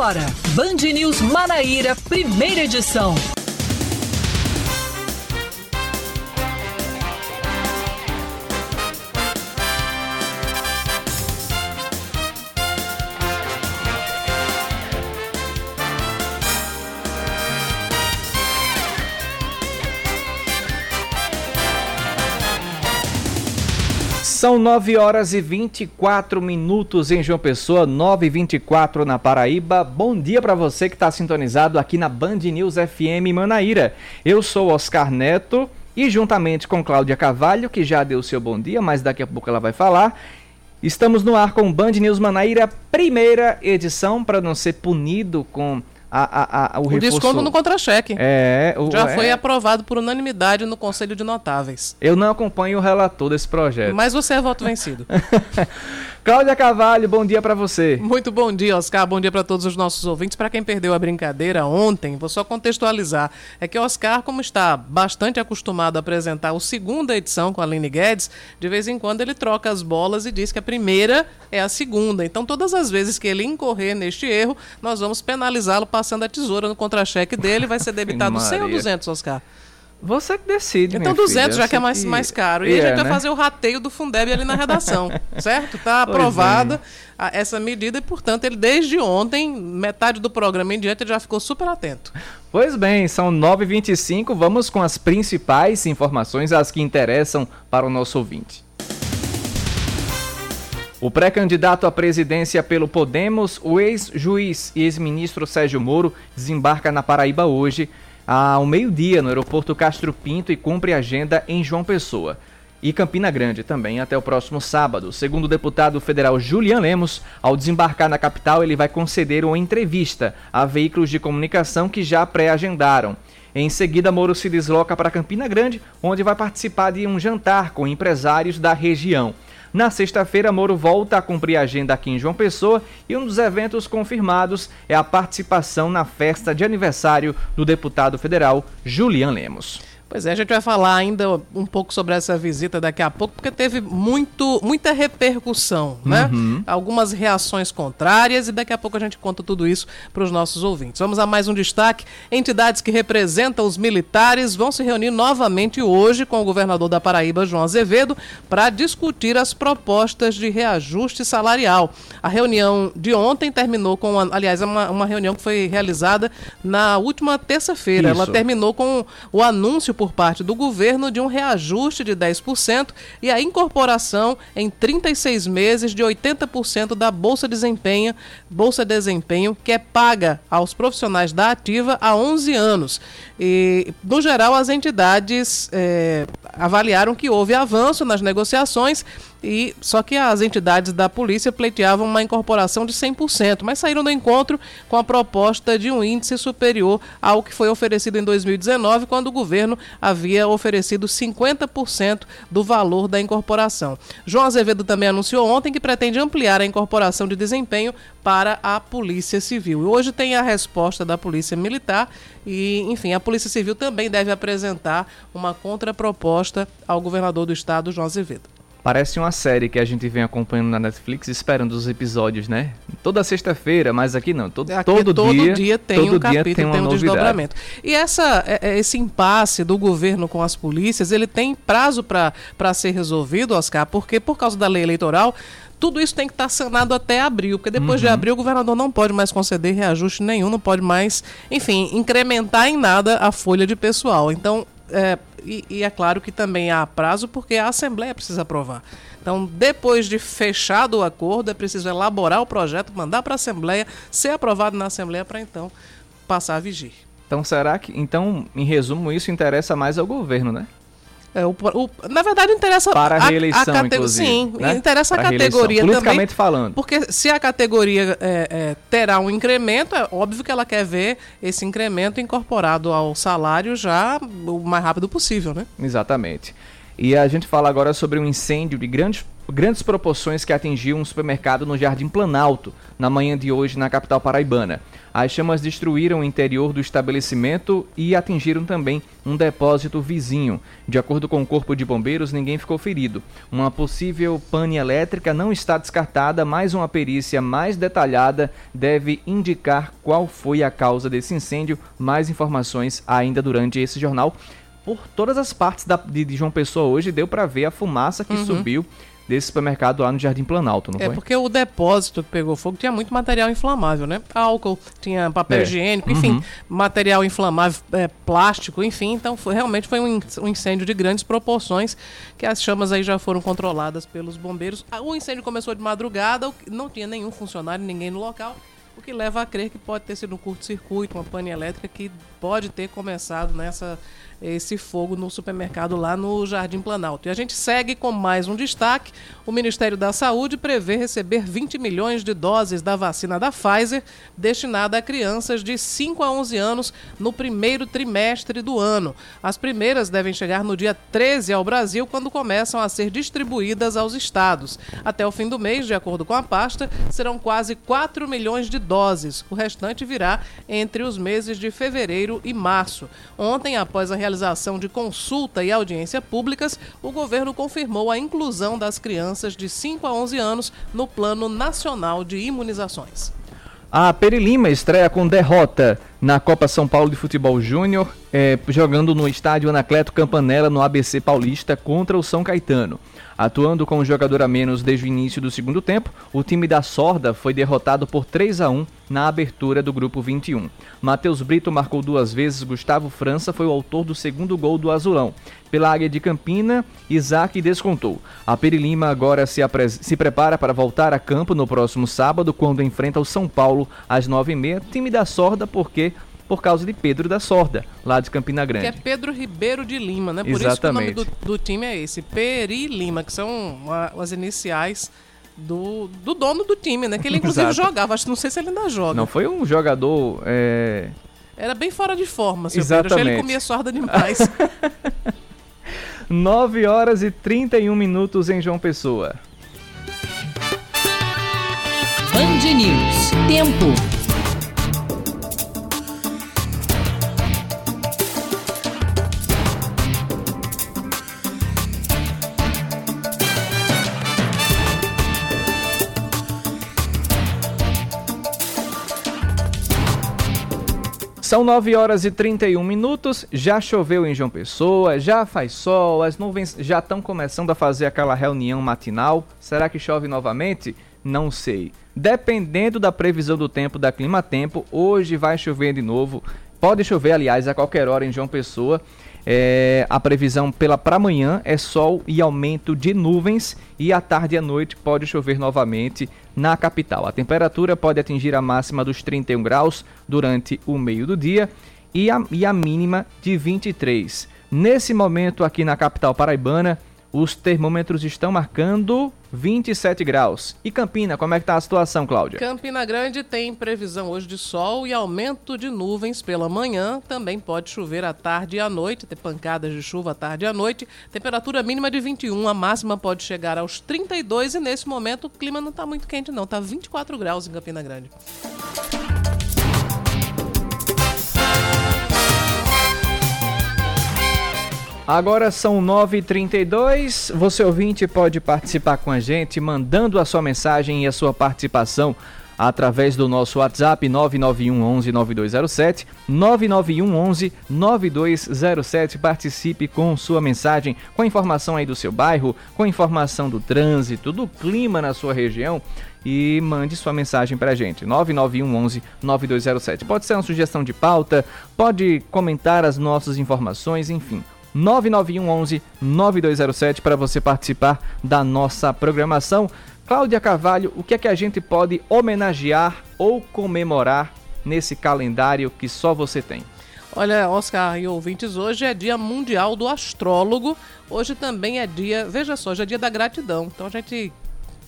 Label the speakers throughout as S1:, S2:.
S1: Agora, Band News Manaíra, primeira edição.
S2: São 9 horas e 24 minutos em João Pessoa, 9 e 24 na Paraíba. Bom dia para você que está sintonizado aqui na Band News FM Manaíra. Eu sou Oscar Neto e juntamente com Cláudia Carvalho, que já deu seu bom dia, mas daqui a pouco ela vai falar. Estamos no ar com Band News Manaíra, primeira edição, para não ser punido com a, a, a, o,
S3: o desconto no contra-cheque.
S2: É, o,
S3: Já
S2: é.
S3: foi aprovado por unanimidade no Conselho de Notáveis.
S2: Eu não acompanho o relator desse projeto.
S3: Mas você é voto vencido.
S2: Cláudia Carvalho, bom dia para você.
S3: Muito bom dia, Oscar. Bom dia para todos os nossos ouvintes. Para quem perdeu a brincadeira ontem, vou só contextualizar. É que o Oscar, como está bastante acostumado a apresentar a segunda edição com a Aline Guedes, de vez em quando ele troca as bolas e diz que a primeira é a segunda. Então, todas as vezes que ele incorrer neste erro, nós vamos penalizá-lo passando a tesoura no contra-cheque dele. Vai ser debitado 100 ou 200, Oscar?
S2: Você que decide.
S3: Então 200 já que é mais, mais caro. E, e a gente é, vai né? fazer o rateio do Fundeb ali na redação, certo? Está aprovada é. essa medida e, portanto, ele desde ontem, metade do programa em diante, ele já ficou super atento.
S2: Pois bem, são 9h25, vamos com as principais informações, as que interessam para o nosso ouvinte. O pré-candidato à presidência pelo Podemos, o ex-juiz e ex-ministro Sérgio Moro, desembarca na Paraíba hoje ao meio-dia no aeroporto Castro Pinto e cumpre agenda em João Pessoa. E Campina Grande também até o próximo sábado. Segundo o deputado federal Julian Lemos, ao desembarcar na capital, ele vai conceder uma entrevista a veículos de comunicação que já pré-agendaram. Em seguida, Moro se desloca para Campina Grande, onde vai participar de um jantar com empresários da região. Na sexta-feira, Moro volta a cumprir a agenda aqui em João Pessoa e um dos eventos confirmados é a participação na festa de aniversário do deputado federal Julian Lemos.
S3: Pois é, a gente vai falar ainda um pouco sobre essa visita daqui a pouco, porque teve muito, muita repercussão, né? Uhum. Algumas reações contrárias e daqui a pouco a gente conta tudo isso para os nossos ouvintes. Vamos a mais um destaque. Entidades que representam os militares vão se reunir novamente hoje com o governador da Paraíba, João Azevedo, para discutir as propostas de reajuste salarial. A reunião de ontem terminou com, aliás, é uma, uma reunião que foi realizada na última terça-feira. Ela terminou com o anúncio por parte do governo de um reajuste de 10% e a incorporação em 36 meses de 80% da Bolsa Desempenho, Bolsa Desempenho, que é paga aos profissionais da ativa há 11 anos. E, no geral, as entidades é, avaliaram que houve avanço nas negociações e só que as entidades da polícia pleiteavam uma incorporação de 100%, mas saíram do encontro com a proposta de um índice superior ao que foi oferecido em 2019, quando o governo havia oferecido 50% do valor da incorporação. João Azevedo também anunciou ontem que pretende ampliar a incorporação de desempenho para a Polícia Civil. E hoje tem a resposta da Polícia Militar e, enfim, a Polícia Civil também deve apresentar uma contraproposta ao governador do estado, João Azevedo.
S2: Parece uma série que a gente vem acompanhando na Netflix, esperando os episódios, né? Toda sexta-feira, mas aqui não. Todo, aqui todo,
S3: todo
S2: dia,
S3: dia tem
S2: todo
S3: um capítulo, tem, tem um novidade. desdobramento. E essa, é, é, esse impasse do governo com as polícias, ele tem prazo para ser resolvido, Oscar, porque por causa da lei eleitoral, tudo isso tem que estar sanado até abril, porque depois uhum. de abril o governador não pode mais conceder reajuste nenhum, não pode mais, enfim, incrementar em nada a folha de pessoal. Então, é, e, e, é claro que também há prazo, porque a Assembleia precisa aprovar. Então, depois de fechado o acordo, é preciso elaborar o projeto, mandar para a Assembleia, ser aprovado na Assembleia para então passar a vigir.
S2: Então, será que. Então, em resumo, isso interessa mais ao governo, né?
S3: É, o, o, na verdade, interessa
S2: para a reeleição, a, a
S3: Sim,
S2: né?
S3: interessa para a categoria
S2: Politicamente
S3: também,
S2: falando.
S3: Porque se a categoria é, é, terá um incremento, é óbvio que ela quer ver esse incremento incorporado ao salário já o mais rápido possível, né?
S2: Exatamente. E a gente fala agora sobre um incêndio de grande grandes proporções que atingiu um supermercado no Jardim Planalto, na manhã de hoje na capital paraibana. As chamas destruíram o interior do estabelecimento e atingiram também um depósito vizinho. De acordo com o Corpo de Bombeiros, ninguém ficou ferido. Uma possível pane elétrica não está descartada, mas uma perícia mais detalhada deve indicar qual foi a causa desse incêndio. Mais informações ainda durante esse jornal. Por todas as partes da, de, de João Pessoa hoje deu para ver a fumaça que uhum. subiu desse supermercado lá no Jardim Planalto, não
S3: é,
S2: foi?
S3: É porque o depósito que pegou fogo tinha muito material inflamável, né? Álcool, tinha papel é. higiênico, enfim, uhum. material inflamável, é, plástico, enfim. Então foi, realmente foi um, incêndio de grandes proporções que as chamas aí já foram controladas pelos bombeiros. Ah, o incêndio começou de madrugada, não tinha nenhum funcionário, ninguém no local o que leva a crer que pode ter sido um curto-circuito, uma pane elétrica que pode ter começado nessa esse fogo no supermercado lá no Jardim Planalto. E a gente segue com mais um destaque. O Ministério da Saúde prevê receber 20 milhões de doses da vacina da Pfizer destinada a crianças de 5 a 11 anos no primeiro trimestre do ano. As primeiras devem chegar no dia 13 ao Brasil, quando começam a ser distribuídas aos estados. Até o fim do mês, de acordo com a pasta, serão quase 4 milhões de doses. O restante virá entre os meses de fevereiro e março. Ontem, após a realização realização de consulta e audiência públicas, o governo confirmou a inclusão das crianças de 5 a 11 anos no Plano Nacional de Imunizações.
S2: A Perilima estreia com derrota na Copa São Paulo de Futebol Júnior, eh, jogando no estádio Anacleto Campanella no ABC Paulista contra o São Caetano. Atuando com um jogador a menos desde o início do segundo tempo, o time da Sorda foi derrotado por 3 a 1 na abertura do grupo 21. Matheus Brito marcou duas vezes, Gustavo França foi o autor do segundo gol do Azulão. Pela área de Campina, Isaac descontou. A Perilima agora se, se prepara para voltar a campo no próximo sábado, quando enfrenta o São Paulo às 9h30. Time da Sorda, porque por causa de Pedro da Sorda, lá de Campina Grande.
S3: Que é Pedro Ribeiro de Lima, né? Por Exatamente. isso que o nome do, do time é esse, Peri Lima, que são uma, as iniciais do, do dono do time, né? Que ele inclusive Exato. jogava, acho não sei se ele ainda joga.
S2: Não foi um jogador. É...
S3: Era bem fora de forma, seu Exatamente. Pedro. ele comia sorda demais.
S2: 9 horas e 31 minutos em João Pessoa.
S1: Band News. Tempo.
S2: São 9 horas e 31 minutos, já choveu em João Pessoa, já faz sol, as nuvens já estão começando a fazer aquela reunião matinal. Será que chove novamente? Não sei. Dependendo da previsão do tempo da Clima Tempo, hoje vai chover de novo. Pode chover, aliás, a qualquer hora em João Pessoa. É, a previsão pela para amanhã é sol e aumento de nuvens e à tarde e à noite pode chover novamente na capital. A temperatura pode atingir a máxima dos 31 graus durante o meio do dia e a, e a mínima de 23. Nesse momento aqui na capital paraibana, os termômetros estão marcando 27 graus. E Campina, como é que está a situação, Cláudia?
S3: Campina Grande tem previsão hoje de sol e aumento de nuvens pela manhã. Também pode chover à tarde e à noite, ter pancadas de chuva à tarde e à noite. Temperatura mínima de 21, a máxima pode chegar aos 32 e nesse momento o clima não está muito quente não, está 24 graus em Campina Grande.
S2: Agora são 9h32. Você ouvinte pode participar com a gente mandando a sua mensagem e a sua participação através do nosso WhatsApp 991 11 9207 991 11 9207 participe com sua mensagem com a informação aí do seu bairro com a informação do trânsito do clima na sua região. E mande sua mensagem pra gente 991 11 9207 pode ser uma sugestão de pauta pode comentar as nossas informações enfim 99111 9207 para você participar da nossa programação. Cláudia Carvalho, o que é que a gente pode homenagear ou comemorar nesse calendário que só você tem?
S3: Olha, Oscar e ouvintes, hoje é dia mundial do astrólogo. Hoje também é dia, veja só, hoje é dia da gratidão. Então a gente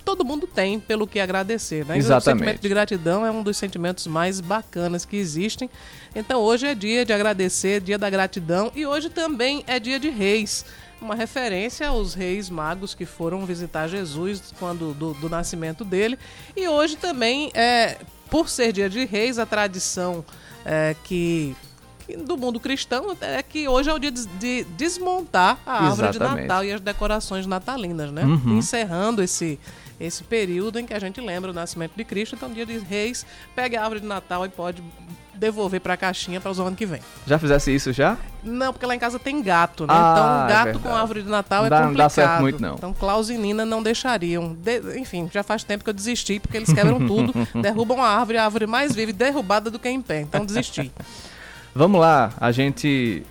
S3: todo mundo tem pelo que agradecer, né?
S2: Exatamente.
S3: o sentimento de gratidão é um dos sentimentos mais bacanas que existem. Então hoje é dia de agradecer, dia da gratidão e hoje também é dia de reis. uma referência aos reis magos que foram visitar Jesus quando do, do nascimento dele. E hoje também, é, por ser dia de reis, a tradição é, que do mundo cristão é que hoje é o dia de, de desmontar a árvore Exatamente. de Natal e as decorações natalinas, né? Uhum. Encerrando esse esse período em que a gente lembra o nascimento de Cristo. Então, dia de Reis, pegue a árvore de Natal e pode devolver para a caixinha para o ano que vem.
S2: Já fizesse isso já?
S3: Não, porque lá em casa tem gato, né? Ah, então, é gato é com árvore de Natal é
S2: dá,
S3: complicado.
S2: Não dá certo muito, não.
S3: Então, Klaus e Nina não deixariam. De... Enfim, já faz tempo que eu desisti, porque eles quebram tudo, derrubam a árvore, a árvore mais vive derrubada do que em pé. Então, desisti.
S2: Vamos lá, a gente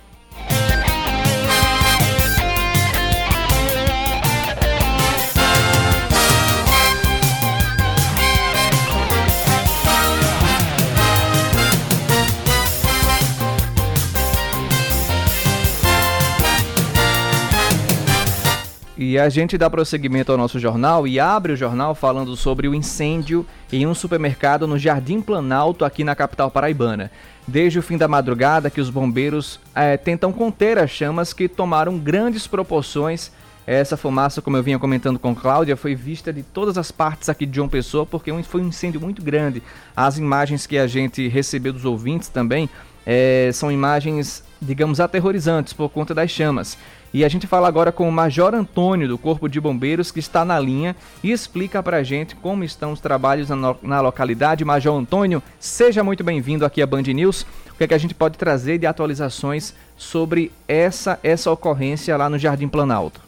S2: E a gente dá prosseguimento ao nosso jornal e abre o jornal falando sobre o incêndio em um supermercado no Jardim Planalto, aqui na capital paraibana. Desde o fim da madrugada que os bombeiros é, tentam conter as chamas que tomaram grandes proporções. Essa fumaça, como eu vinha comentando com Cláudia, foi vista de todas as partes aqui de João Pessoa, porque foi um incêndio muito grande. As imagens que a gente recebeu dos ouvintes também é, são imagens, digamos, aterrorizantes por conta das chamas. E a gente fala agora com o Major Antônio, do Corpo de Bombeiros, que está na linha e explica para a gente como estão os trabalhos na, na localidade. Major Antônio, seja muito bem-vindo aqui à Band News. O que é que a gente pode trazer de atualizações sobre essa, essa ocorrência lá no Jardim Planalto?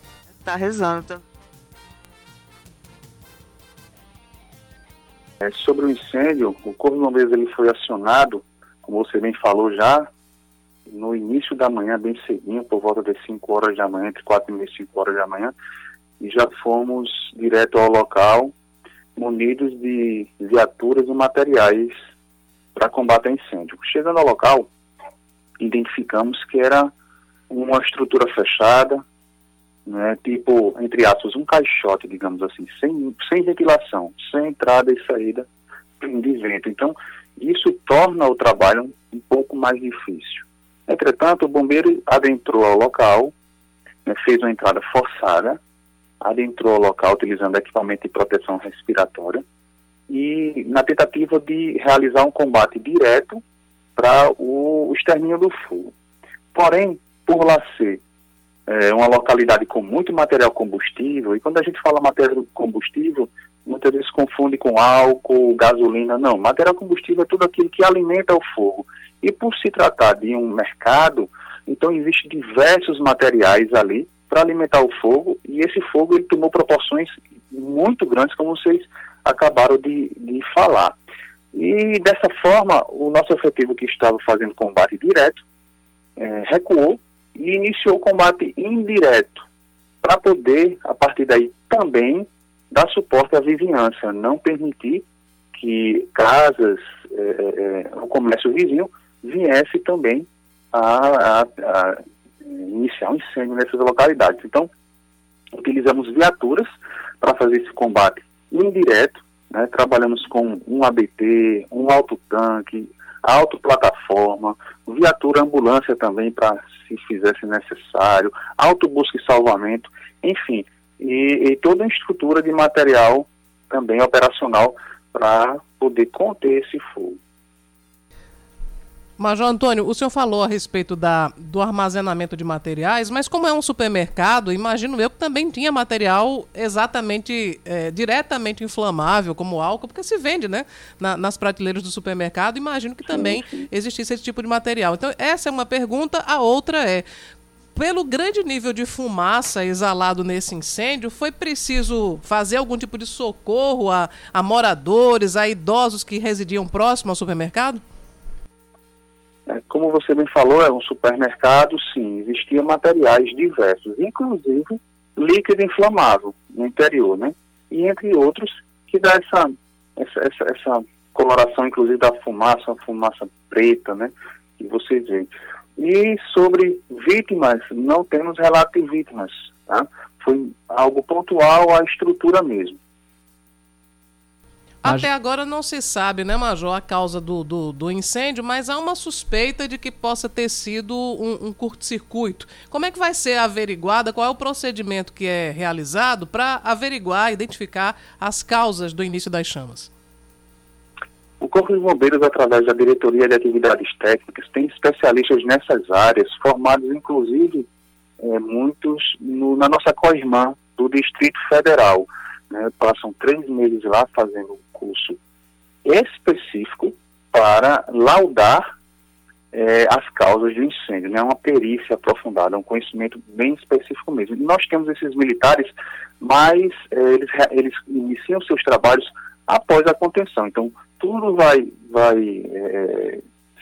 S4: Tá rezando. É, sobre o incêndio, o Corpo de Bombeiros ele foi acionado, como você bem falou já, no início da manhã, bem cedinho, por volta das 5 horas da manhã, entre 4 e meia e 5 horas da manhã, e já fomos direto ao local, munidos de viaturas e materiais para combater incêndio. Chegando ao local, identificamos que era uma estrutura fechada, né, tipo, entre aspas, um caixote, digamos assim, sem, sem ventilação, sem entrada e saída de vento. Então, isso torna o trabalho um pouco mais difícil. Entretanto, o bombeiro adentrou ao local, né, fez uma entrada forçada, adentrou ao local utilizando equipamento de proteção respiratória e na tentativa de realizar um combate direto para o extermínio do fogo. Porém, por lá ser é, uma localidade com muito material combustível, e quando a gente fala material combustível, muitas vezes confunde com álcool, gasolina, não. Material combustível é tudo aquilo que alimenta o fogo. E por se tratar de um mercado, então existem diversos materiais ali para alimentar o fogo, e esse fogo ele tomou proporções muito grandes, como vocês acabaram de, de falar. E dessa forma, o nosso efetivo que estava fazendo combate direto é, recuou e iniciou o combate indireto, para poder, a partir daí, também dar suporte à vizinhança, não permitir que casas, é, é, é o comércio vizinho viesse também a, a, a iniciar um incêndio nessas localidades. Então, utilizamos viaturas para fazer esse combate indireto, né? trabalhamos com um ABT, um autotanque, autoplataforma, viatura ambulância também para se fizesse necessário, autobusca e salvamento, enfim, e, e toda a estrutura de material também operacional para poder conter esse fogo.
S3: Major Antônio, o senhor falou a respeito da, do armazenamento de materiais, mas como é um supermercado, imagino eu que também tinha material exatamente, é, diretamente inflamável, como álcool, porque se vende, né? Na, nas prateleiras do supermercado, imagino que também existisse esse tipo de material. Então, essa é uma pergunta, a outra é. Pelo grande nível de fumaça exalado nesse incêndio, foi preciso fazer algum tipo de socorro a, a moradores, a idosos que residiam próximo ao supermercado?
S4: É, como você bem falou, é um supermercado, sim, existiam materiais diversos, inclusive líquido inflamável no interior, né? E entre outros, que dá essa, essa, essa, essa coloração, inclusive, da fumaça, uma fumaça preta, né? Que você vê. E sobre vítimas, não temos relato de vítimas, tá? Foi algo pontual à estrutura mesmo.
S3: Até agora não se sabe, né, Major, a causa do, do, do, incêndio, mas há uma suspeita de que possa ter sido um, um curto-circuito. Como é que vai ser averiguada? Qual é o procedimento que é realizado para averiguar, identificar as causas do início das chamas?
S4: O Corpo de Bombeiros, através da Diretoria de Atividades Técnicas, tem especialistas nessas áreas, formados inclusive é, muitos no, na nossa co-irmã do Distrito Federal. Né? Passam três meses lá fazendo um curso específico para laudar é, as causas do incêndio. É né? uma perícia aprofundada, um conhecimento bem específico mesmo. E nós temos esses militares, mas é, eles, eles iniciam seus trabalhos após a contenção. Então, tudo vai, vai é,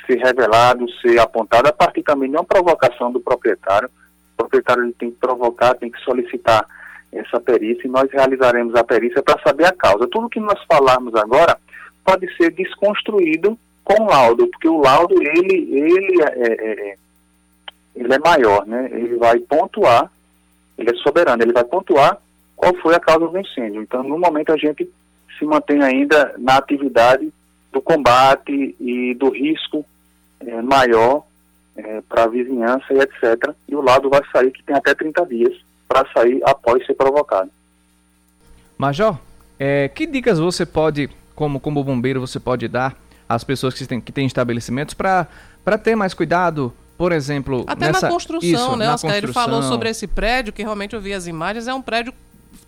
S4: ser revelado, ser apontado a partir também de uma provocação do proprietário. O proprietário ele tem que provocar, tem que solicitar essa perícia e nós realizaremos a perícia para saber a causa. Tudo que nós falarmos agora pode ser desconstruído com o laudo, porque o laudo ele, ele, é, é, é ele é maior, né? ele vai pontuar, ele é soberano, ele vai pontuar qual foi a causa do incêndio. Então, no momento, a gente se mantém ainda na atividade do combate e do risco é, maior é, para a vizinhança e etc. E o lado vai sair que tem até 30 dias para sair após ser provocado.
S2: Major, é, que dicas você pode, como, como bombeiro, você pode dar às pessoas que têm, que têm estabelecimentos para ter mais cuidado por exemplo,
S3: até nessa, na construção, isso, né, Oscar? Construção. Ele falou sobre esse prédio, que realmente eu vi as imagens, é um prédio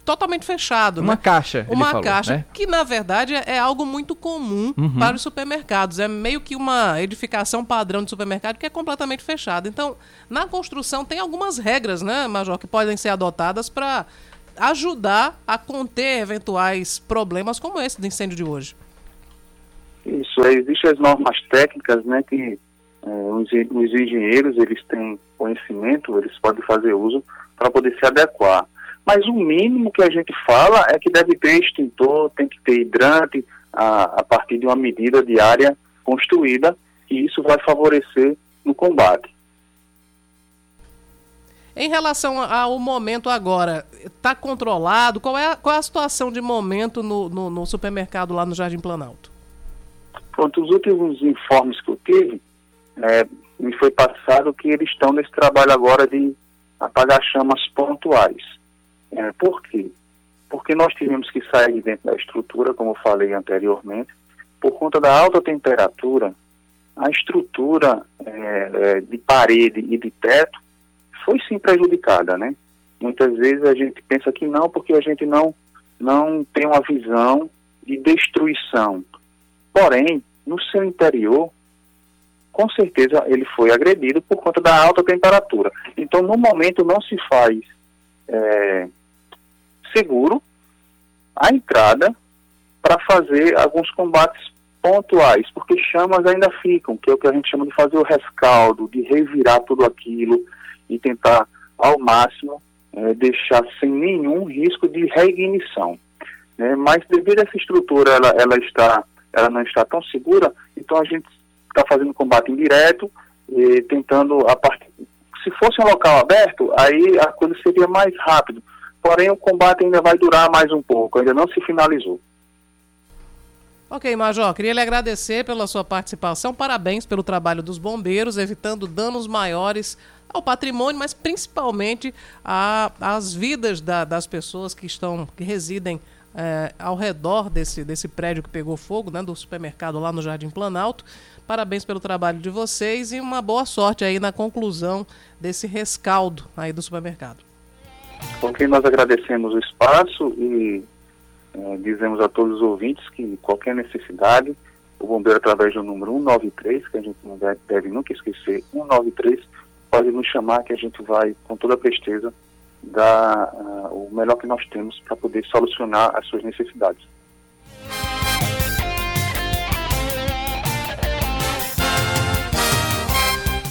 S3: totalmente fechado.
S2: Uma
S3: né?
S2: caixa.
S3: Uma falou, caixa, né? que na verdade é algo muito comum uhum. para os supermercados. É meio que uma edificação padrão de supermercado que é completamente fechada. Então, na construção tem algumas regras, né, Major, que podem ser adotadas para ajudar a conter eventuais problemas como esse do incêndio de hoje.
S4: Isso, existem as normas técnicas, né, que é, os, os engenheiros, eles têm conhecimento, eles podem fazer uso para poder se adequar mas o mínimo que a gente fala é que deve ter extintor, tem que ter hidrante a, a partir de uma medida diária construída, e isso vai favorecer no combate.
S3: Em relação ao momento agora, está controlado? Qual é, a, qual é a situação de momento no, no, no, supermercado lá no Jardim Planalto?
S4: Pronto, os últimos informes que eu tive, é, me foi passado que eles estão nesse trabalho agora de apagar chamas pontuais. É, por quê? Porque nós tivemos que sair dentro da estrutura, como eu falei anteriormente, por conta da alta temperatura, a estrutura é, é, de parede e de teto foi sim prejudicada, né? Muitas vezes a gente pensa que não, porque a gente não, não tem uma visão de destruição. Porém, no seu interior, com certeza ele foi agredido por conta da alta temperatura. Então, no momento, não se faz é, seguro a entrada para fazer alguns combates pontuais, porque chamas ainda ficam, que é o que a gente chama de fazer o rescaldo, de revirar tudo aquilo e tentar ao máximo é, deixar sem nenhum risco de reignição. Né? Mas devido a essa estrutura ela, ela, está, ela não está tão segura, então a gente está fazendo combate indireto, e tentando a partir. Se fosse um local aberto, aí a coisa seria mais rápido porém o combate ainda vai durar mais um pouco, ainda não se finalizou.
S3: Ok, Major, queria lhe agradecer pela sua participação, parabéns pelo trabalho dos bombeiros, evitando danos maiores ao patrimônio, mas principalmente às vidas da, das pessoas que estão, que residem é, ao redor desse, desse prédio que pegou fogo, né, do supermercado lá no Jardim Planalto. Parabéns pelo trabalho de vocês e uma boa sorte aí na conclusão desse rescaldo aí do supermercado
S4: com quem nós agradecemos o espaço e é, dizemos a todos os ouvintes que qualquer necessidade, o bombeiro através do número 193, que a gente não deve, deve nunca esquecer, 193, pode nos chamar que a gente vai com toda a presteza dar uh, o melhor que nós temos para poder solucionar as suas necessidades.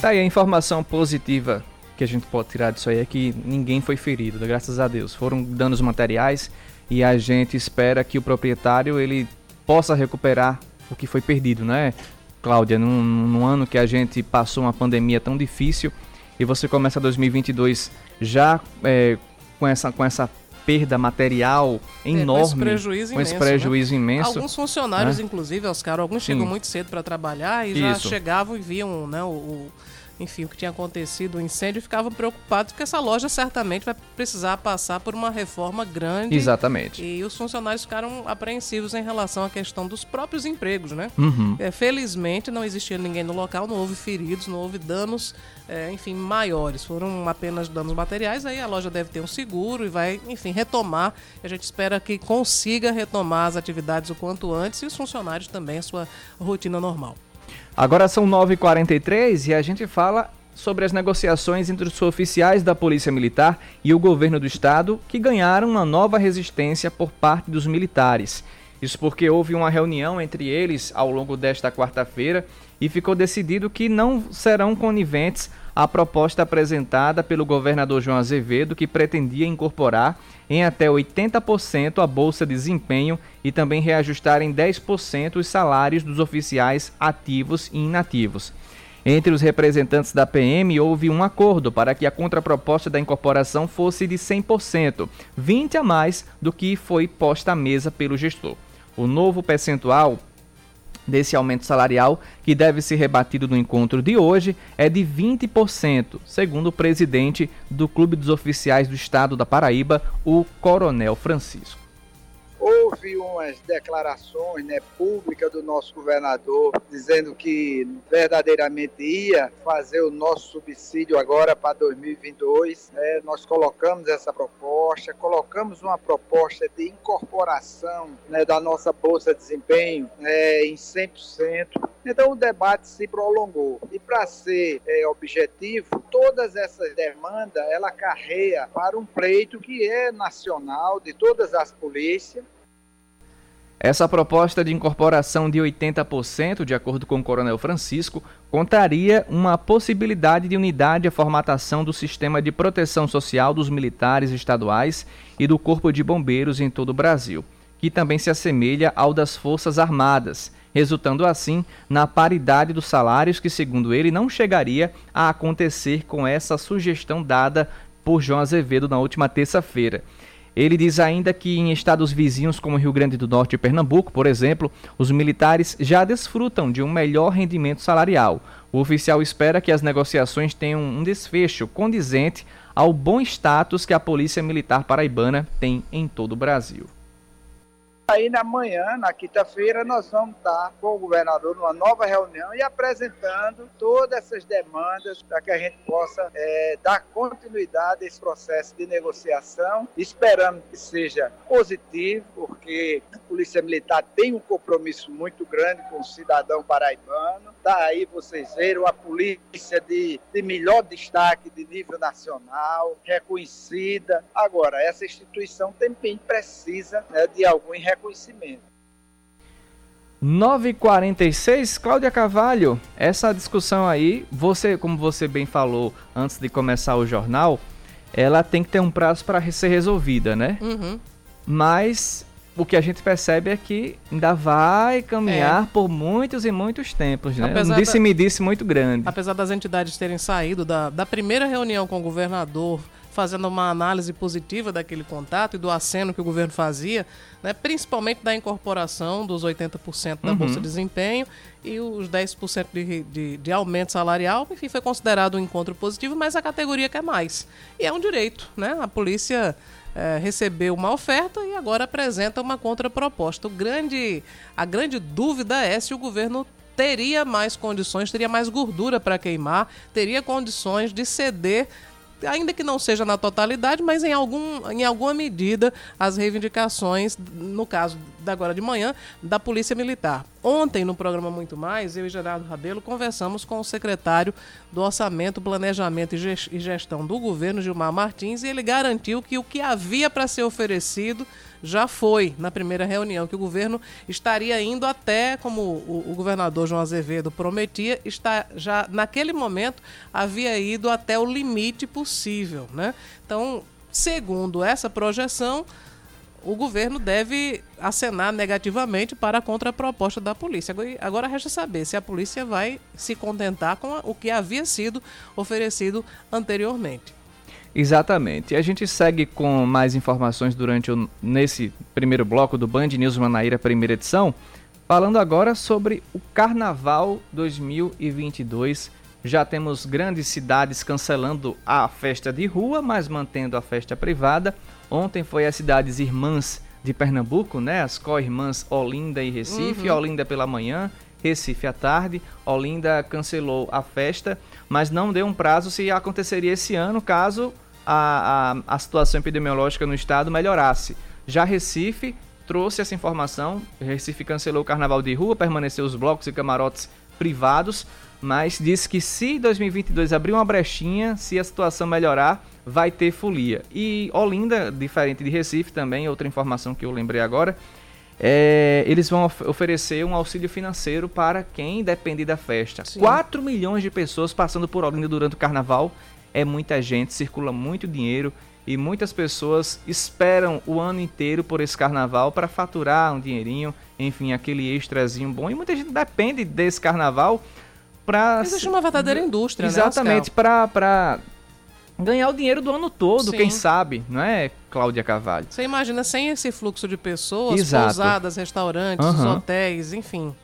S2: Tá aí a informação positiva que a gente pode tirar disso aí é que ninguém foi ferido, graças a Deus. Foram danos materiais e a gente espera que o proprietário ele possa recuperar o que foi perdido, né? Cláudia, num, num ano que a gente passou uma pandemia tão difícil e você começa 2022 já é, com, essa, com essa perda material enorme. É, com esse
S3: prejuízo
S2: com
S3: imenso.
S2: Esse prejuízo
S3: né?
S2: imenso
S3: alguns funcionários, né? inclusive, Oscar, alguns Sim. chegam muito cedo para trabalhar e Isso. já chegavam e viam né, o, o enfim, o que tinha acontecido, o incêndio, ficavam preocupados porque essa loja certamente vai precisar passar por uma reforma grande.
S2: Exatamente.
S3: E os funcionários ficaram apreensivos em relação à questão dos próprios empregos, né?
S2: Uhum.
S3: É, felizmente não existia ninguém no local, não houve feridos, não houve danos, é, enfim, maiores. Foram apenas danos materiais, aí a loja deve ter um seguro e vai, enfim, retomar. A gente espera que consiga retomar as atividades o quanto antes e os funcionários também a sua rotina normal.
S2: Agora são 9h43 e a gente fala sobre as negociações entre os oficiais da Polícia Militar e o governo do estado que ganharam uma nova resistência por parte dos militares. Isso porque houve uma reunião entre eles ao longo desta quarta-feira e ficou decidido que não serão coniventes à proposta apresentada pelo governador João Azevedo, que pretendia incorporar em até 80% a bolsa de desempenho e também reajustar em 10% os salários dos oficiais ativos e inativos. Entre os representantes da PM, houve um acordo para que a contraproposta da incorporação fosse de 100%, 20 a mais do que foi posta à mesa pelo gestor. O novo percentual desse aumento salarial, que deve ser rebatido no encontro de hoje, é de 20%, segundo o presidente do Clube dos Oficiais do Estado da Paraíba, o Coronel Francisco
S5: houve umas declarações né, públicas do nosso governador dizendo que verdadeiramente ia fazer o nosso subsídio agora para 2022. Né, nós colocamos essa proposta, colocamos uma proposta de incorporação né, da nossa Bolsa de Desempenho né, em 100%. Então o debate se prolongou. E para ser é, objetivo, todas essas demandas ela carreia para um pleito que é nacional de todas as polícias
S2: essa proposta de incorporação de 80%, de acordo com o Coronel Francisco, contraria uma possibilidade de unidade e formatação do sistema de proteção social dos militares estaduais e do Corpo de Bombeiros em todo o Brasil, que também se assemelha ao das Forças Armadas, resultando assim na paridade dos salários que, segundo ele, não chegaria a acontecer com essa sugestão dada por João Azevedo na última terça-feira. Ele diz ainda que em estados vizinhos como Rio Grande do Norte e Pernambuco, por exemplo, os militares já desfrutam de um melhor rendimento salarial. O oficial espera que as negociações tenham um desfecho condizente ao bom status que a Polícia Militar Paraibana tem em todo o Brasil.
S5: Aí na manhã, na quinta-feira, nós vamos estar com o governador numa nova reunião e apresentando todas essas demandas para que a gente possa é, dar continuidade a esse processo de negociação, esperando que seja positivo, porque a Polícia Militar tem um compromisso muito grande com o cidadão paraibano. Tá aí vocês viram a polícia de, de melhor destaque de nível nacional, reconhecida. Agora, essa instituição também precisa né, de algum reconhecimento.
S2: 946, Cláudia Carvalho, essa discussão aí, você, como você bem falou antes de começar o jornal, ela tem que ter um prazo para ser resolvida, né?
S3: Uhum.
S2: Mas o que a gente percebe é que ainda vai caminhar é. por muitos e muitos tempos, né? Apesar um disse-me disse muito grande.
S3: Apesar das entidades terem saído da, da primeira reunião com o governador fazendo uma análise positiva daquele contato e do aceno que o governo fazia, né, principalmente da incorporação dos 80% da uhum. Bolsa de Desempenho e os 10% de, de, de aumento salarial, enfim, foi considerado um encontro positivo, mas a categoria quer mais. E é um direito, né? A polícia é, recebeu uma oferta e agora apresenta uma contraproposta. O grande, a grande dúvida é se o governo teria mais condições, teria mais gordura para queimar, teria condições de ceder ainda que não seja na totalidade, mas em, algum, em alguma medida, as reivindicações, no caso da agora de manhã, da Polícia Militar. Ontem, no programa Muito Mais, eu e Gerardo Rabelo conversamos com o secretário do Orçamento, Planejamento e Gestão do governo, Gilmar Martins, e ele garantiu que o que havia para ser oferecido já foi na primeira reunião, que o governo estaria indo até, como o, o governador João Azevedo prometia, está já naquele momento havia ido até o limite possível. Né? Então, segundo essa projeção, o governo deve acenar negativamente para a contraproposta da polícia. Agora resta saber se a polícia vai se contentar com o que havia sido oferecido anteriormente.
S2: Exatamente. E a gente segue com mais informações durante o, nesse primeiro bloco do Band News Manaíra, primeira edição, falando agora sobre o Carnaval 2022. Já temos grandes cidades cancelando a festa de rua, mas mantendo a festa privada. Ontem foi as cidades irmãs de Pernambuco, né? As co-irmãs Olinda e Recife. Uhum. Olinda pela manhã, Recife à tarde. Olinda cancelou a festa, mas não deu um prazo se aconteceria esse ano, caso a, a, a situação epidemiológica no estado melhorasse. Já Recife trouxe essa informação. Recife cancelou o carnaval de rua, permaneceu os blocos e camarotes privados, mas disse que se 2022 abrir uma brechinha, se a situação melhorar, vai ter folia. E Olinda, diferente de Recife também, outra informação que eu lembrei agora, é, eles vão of oferecer um auxílio financeiro para quem depende da festa. Sim. 4 milhões de pessoas passando por Olinda durante o carnaval é muita gente, circula muito dinheiro e muitas pessoas esperam o ano inteiro por esse carnaval para faturar um dinheirinho, enfim, aquele extrazinho bom. E muita gente depende desse carnaval para.
S3: Existe uma verdadeira indústria,
S2: Exatamente, né? para ganhar o dinheiro do ano todo, Sim. quem sabe, não é, Cláudia Carvalho?
S3: Você imagina sem esse fluxo de pessoas, Exato. pousadas, restaurantes, uhum. hotéis, enfim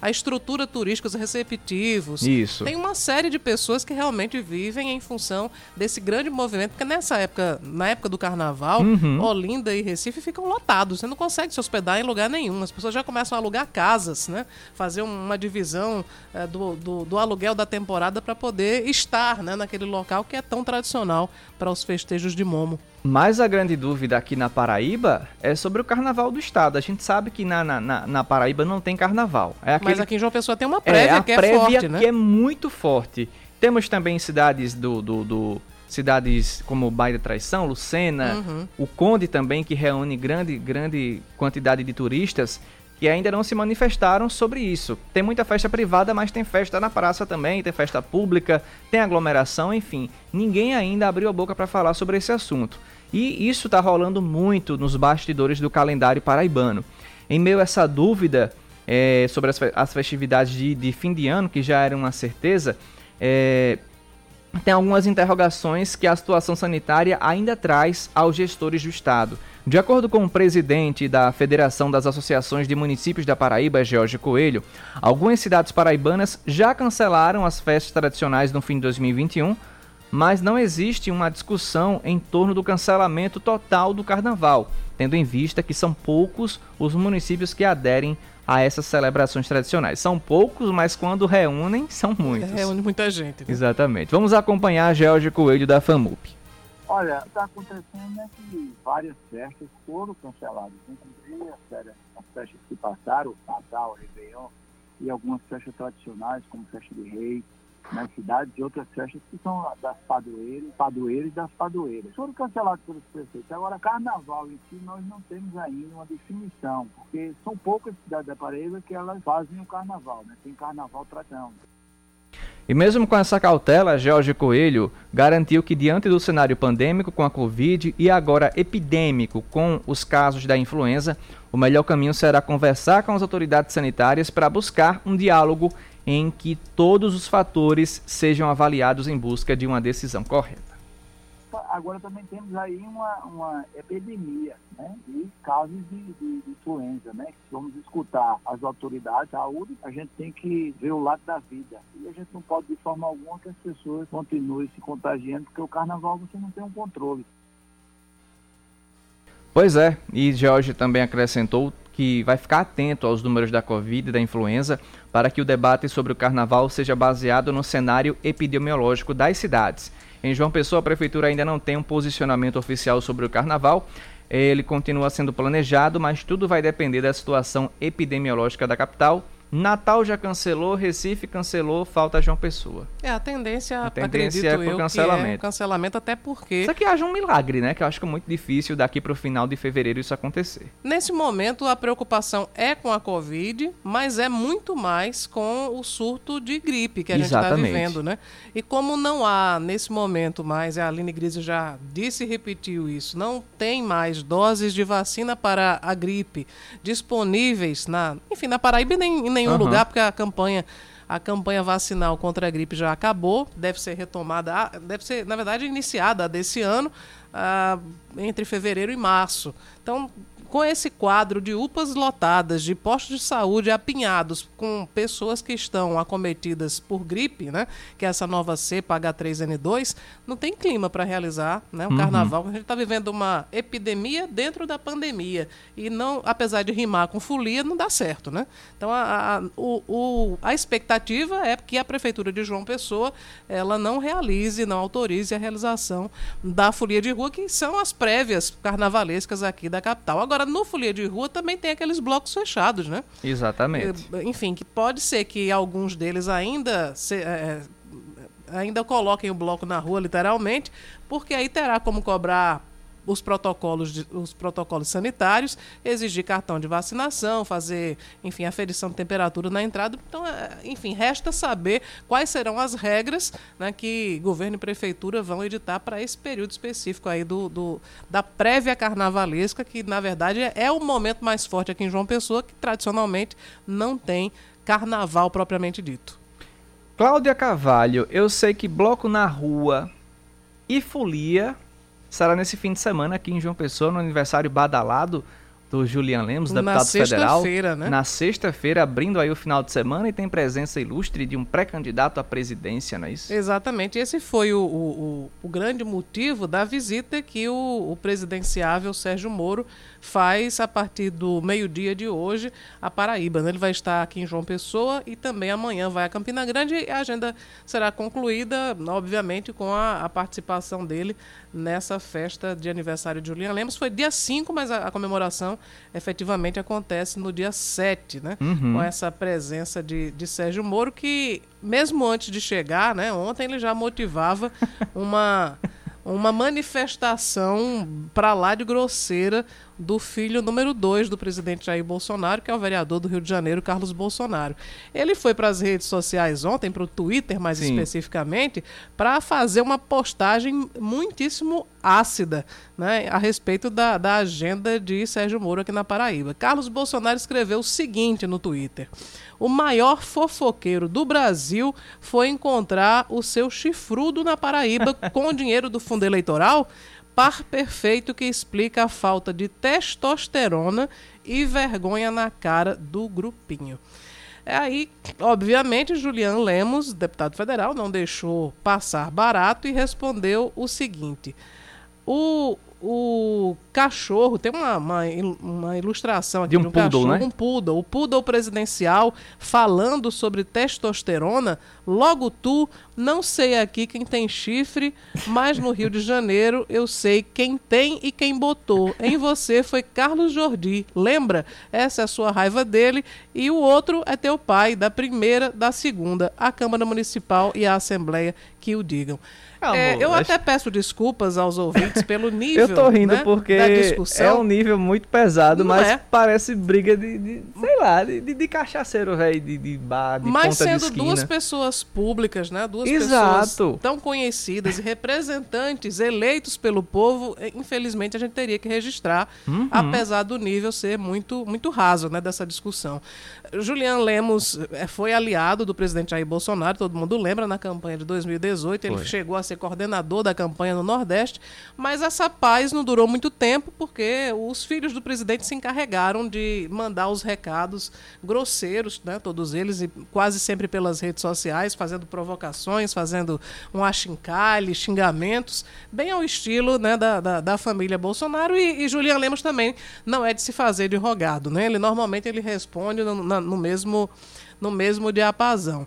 S3: a estrutura turística, os receptivos.
S2: Isso.
S3: Tem uma série de pessoas que realmente vivem em função desse grande movimento, porque nessa época, na época do carnaval, uhum. Olinda e Recife ficam lotados. Você não consegue se hospedar em lugar nenhum. As pessoas já começam a alugar casas, né? Fazer uma divisão é, do, do, do, aluguel da temporada para poder estar né, naquele local que é tão tradicional para os festejos de Momo.
S2: Mas a grande dúvida aqui na Paraíba é sobre o carnaval do estado. A gente sabe que na, na, na Paraíba não tem carnaval.
S3: É aquele... Mas aqui em João Pessoa tem uma prévia é,
S2: que é
S3: forte, né?
S2: que é muito forte. Temos também cidades do, do, do cidades como Baía da Traição, Lucena, uhum. o Conde também, que reúne grande, grande quantidade de turistas que ainda não se manifestaram sobre isso. Tem muita festa privada, mas tem festa na praça também, tem festa pública, tem aglomeração, enfim. Ninguém ainda abriu a boca para falar sobre esse assunto. E isso está rolando muito nos bastidores do calendário paraibano. Em meio a essa dúvida é, sobre as, festividades de, de, fim de ano, que já era uma certeza, é, tem algumas interrogações que a situação sanitária ainda traz aos gestores do Estado. De acordo com o presidente da Federação das Associações de Municípios da Paraíba, Jorge Coelho, algumas cidades paraibanas já cancelaram as festas tradicionais no fim de 2021, mas não existe uma discussão em torno do cancelamento total do carnaval, tendo em vista que são poucos os municípios que aderem a essas celebrações tradicionais. São poucos, mas quando reúnem, são muitos.
S3: Reúne muita gente. Né?
S2: Exatamente. Vamos acompanhar Jorge Coelho da FAMUP.
S6: Olha, está acontecendo é que várias festas foram canceladas, inclusive as, as festas que passaram, o Natal, o Réveillon, e algumas festas tradicionais, como festa de reis, nas cidades, e outras festas que são das padroeiras, e das padroeiras. Foram cancelados pelos prefeitos. Agora, carnaval em si, nós não temos ainda uma definição, porque são poucas cidades da Paraíba que elas fazem o carnaval, né? Tem carnaval tradicional.
S2: E mesmo com essa cautela, Jorge Coelho garantiu que, diante do cenário pandêmico com a Covid e agora epidêmico com os casos da influenza, o melhor caminho será conversar com as autoridades sanitárias para buscar um diálogo em que todos os fatores sejam avaliados em busca de uma decisão correta
S6: agora também temos aí uma, uma epidemia né, de casos de, de, de influenza, né? Se vamos escutar as autoridades de saúde, a gente tem que ver o lado da vida. E a gente não pode de forma alguma que as pessoas continuem se contagiando, porque o carnaval você não tem um controle.
S2: Pois é, e Jorge também acrescentou que vai ficar atento aos números da Covid e da influenza para que o debate sobre o carnaval seja baseado no cenário epidemiológico das cidades em João Pessoa, a prefeitura ainda não tem um posicionamento oficial sobre o carnaval. Ele continua sendo planejado, mas tudo vai depender da situação epidemiológica da capital Natal já cancelou, Recife cancelou, falta João Pessoa.
S3: É, a tendência, a tendência é pro cancelamento. É cancelamento até porque...
S2: Isso aqui haja um milagre, né? Que eu acho que é muito difícil daqui para o final de fevereiro isso acontecer.
S3: Nesse momento, a preocupação é com a Covid, mas é muito mais com o surto de gripe que a gente está vivendo, né? E como não há, nesse momento mais, a Aline Grise já disse e repetiu isso, não tem mais doses de vacina para a gripe disponíveis na, enfim, na Paraíba nem nenhum uhum. lugar, porque a campanha a campanha vacinal contra a gripe já acabou, deve ser retomada, ah, deve ser, na verdade, iniciada desse ano, ah, entre fevereiro e março. Então, com esse quadro de UPAs lotadas, de postos de saúde apinhados com pessoas que estão acometidas por gripe, né, que é essa nova cepa H3N2, não tem clima para realizar né, o uhum. carnaval. A gente está vivendo uma epidemia dentro da pandemia. E não, apesar de rimar com folia, não dá certo. Né? Então a, a, o, o, a expectativa é que a Prefeitura de João Pessoa ela não realize, não autorize a realização da folia de rua, que são as prévias carnavalescas aqui da capital. Agora, Agora, no Folia de Rua também tem aqueles blocos fechados, né?
S2: Exatamente.
S3: Enfim, que pode ser que alguns deles ainda se, é, ainda coloquem o bloco na rua, literalmente, porque aí terá como cobrar os protocolos, de, os protocolos sanitários, exigir cartão de vacinação, fazer, enfim, aferição de temperatura na entrada. Então, é, enfim, resta saber quais serão as regras né, que governo e prefeitura vão editar para esse período específico aí do, do, da prévia carnavalesca, que na verdade é, é o momento mais forte aqui em João Pessoa, que tradicionalmente não tem carnaval propriamente dito.
S2: Cláudia Carvalho, eu sei que bloco na rua e folia será nesse fim de semana aqui em João Pessoa, no aniversário badalado do Julian Lemos, deputado
S3: na
S2: federal.
S3: Né?
S2: Na sexta-feira, abrindo aí o final de semana e tem presença ilustre de um pré-candidato à presidência, não é isso?
S3: Exatamente. Esse foi o, o, o grande motivo da visita que o, o presidenciável Sérgio Moro faz a partir do meio-dia de hoje a Paraíba. Né? Ele vai estar aqui em João Pessoa e também amanhã vai a Campina Grande e a agenda será concluída, obviamente, com a, a participação dele nessa festa de aniversário de Julian Lemos. Foi dia 5, mas a, a, comemoração efetivamente acontece no dia 7, né? Uhum. Com essa presença de, de Sérgio Moro, que mesmo antes de chegar, né, ontem ele já motivava uma uma manifestação para lá de grosseira do filho número 2 do presidente Jair Bolsonaro, que é o vereador do Rio de Janeiro, Carlos Bolsonaro. Ele foi para as redes sociais ontem, para o Twitter mais Sim. especificamente, para fazer uma postagem muitíssimo ácida né, a respeito da, da agenda de Sérgio Moro aqui na Paraíba. Carlos Bolsonaro escreveu o seguinte no Twitter o maior fofoqueiro do Brasil foi encontrar o seu chifrudo na Paraíba com dinheiro do fundo eleitoral? Par perfeito que explica a falta de testosterona e vergonha na cara do grupinho. É aí, obviamente, Julian Lemos, deputado federal, não deixou passar barato e respondeu o seguinte: o, o cachorro, tem uma, uma, uma ilustração aqui
S2: de um,
S3: de um
S2: poodle,
S3: cachorro,
S2: né?
S3: um poodle, o poodle presidencial falando sobre testosterona. Logo tu, não sei aqui quem tem chifre, mas no Rio de Janeiro eu sei quem tem e quem botou. Em você foi Carlos Jordi. Lembra? Essa é a sua raiva dele e o outro é teu pai, da primeira, da segunda, a Câmara Municipal e a Assembleia que o digam. É, eu acho... até peço desculpas aos ouvintes pelo nível.
S2: eu tô rindo né, porque é um nível muito pesado, Não mas é. parece briga de, de, sei lá, de, de, de cachaceiro, velho, de, de bar, de
S3: Mas
S2: sendo
S3: duas pessoas públicas, né? Duas Exato. pessoas tão conhecidas e representantes eleitos pelo povo, eh, infelizmente a gente teria que registrar, uhum. apesar do nível ser muito, muito raso, né, dessa discussão. Julian Lemos eh, foi aliado do presidente Jair Bolsonaro, todo mundo lembra, na campanha de 2018, ele foi. chegou a ser coordenador da campanha no Nordeste, mas essa paz não durou muito tempo porque os filhos do presidente se encarregaram de mandar os recados grosseiros, né, todos eles, e quase sempre pelas redes sociais, fazendo provocações, fazendo um achincalhe, xingamentos, bem ao estilo né, da, da, da família Bolsonaro. E, e Julian Lemos também não é de se fazer de rogado. Né? Ele normalmente ele responde no, na, no mesmo no mesmo diapasão.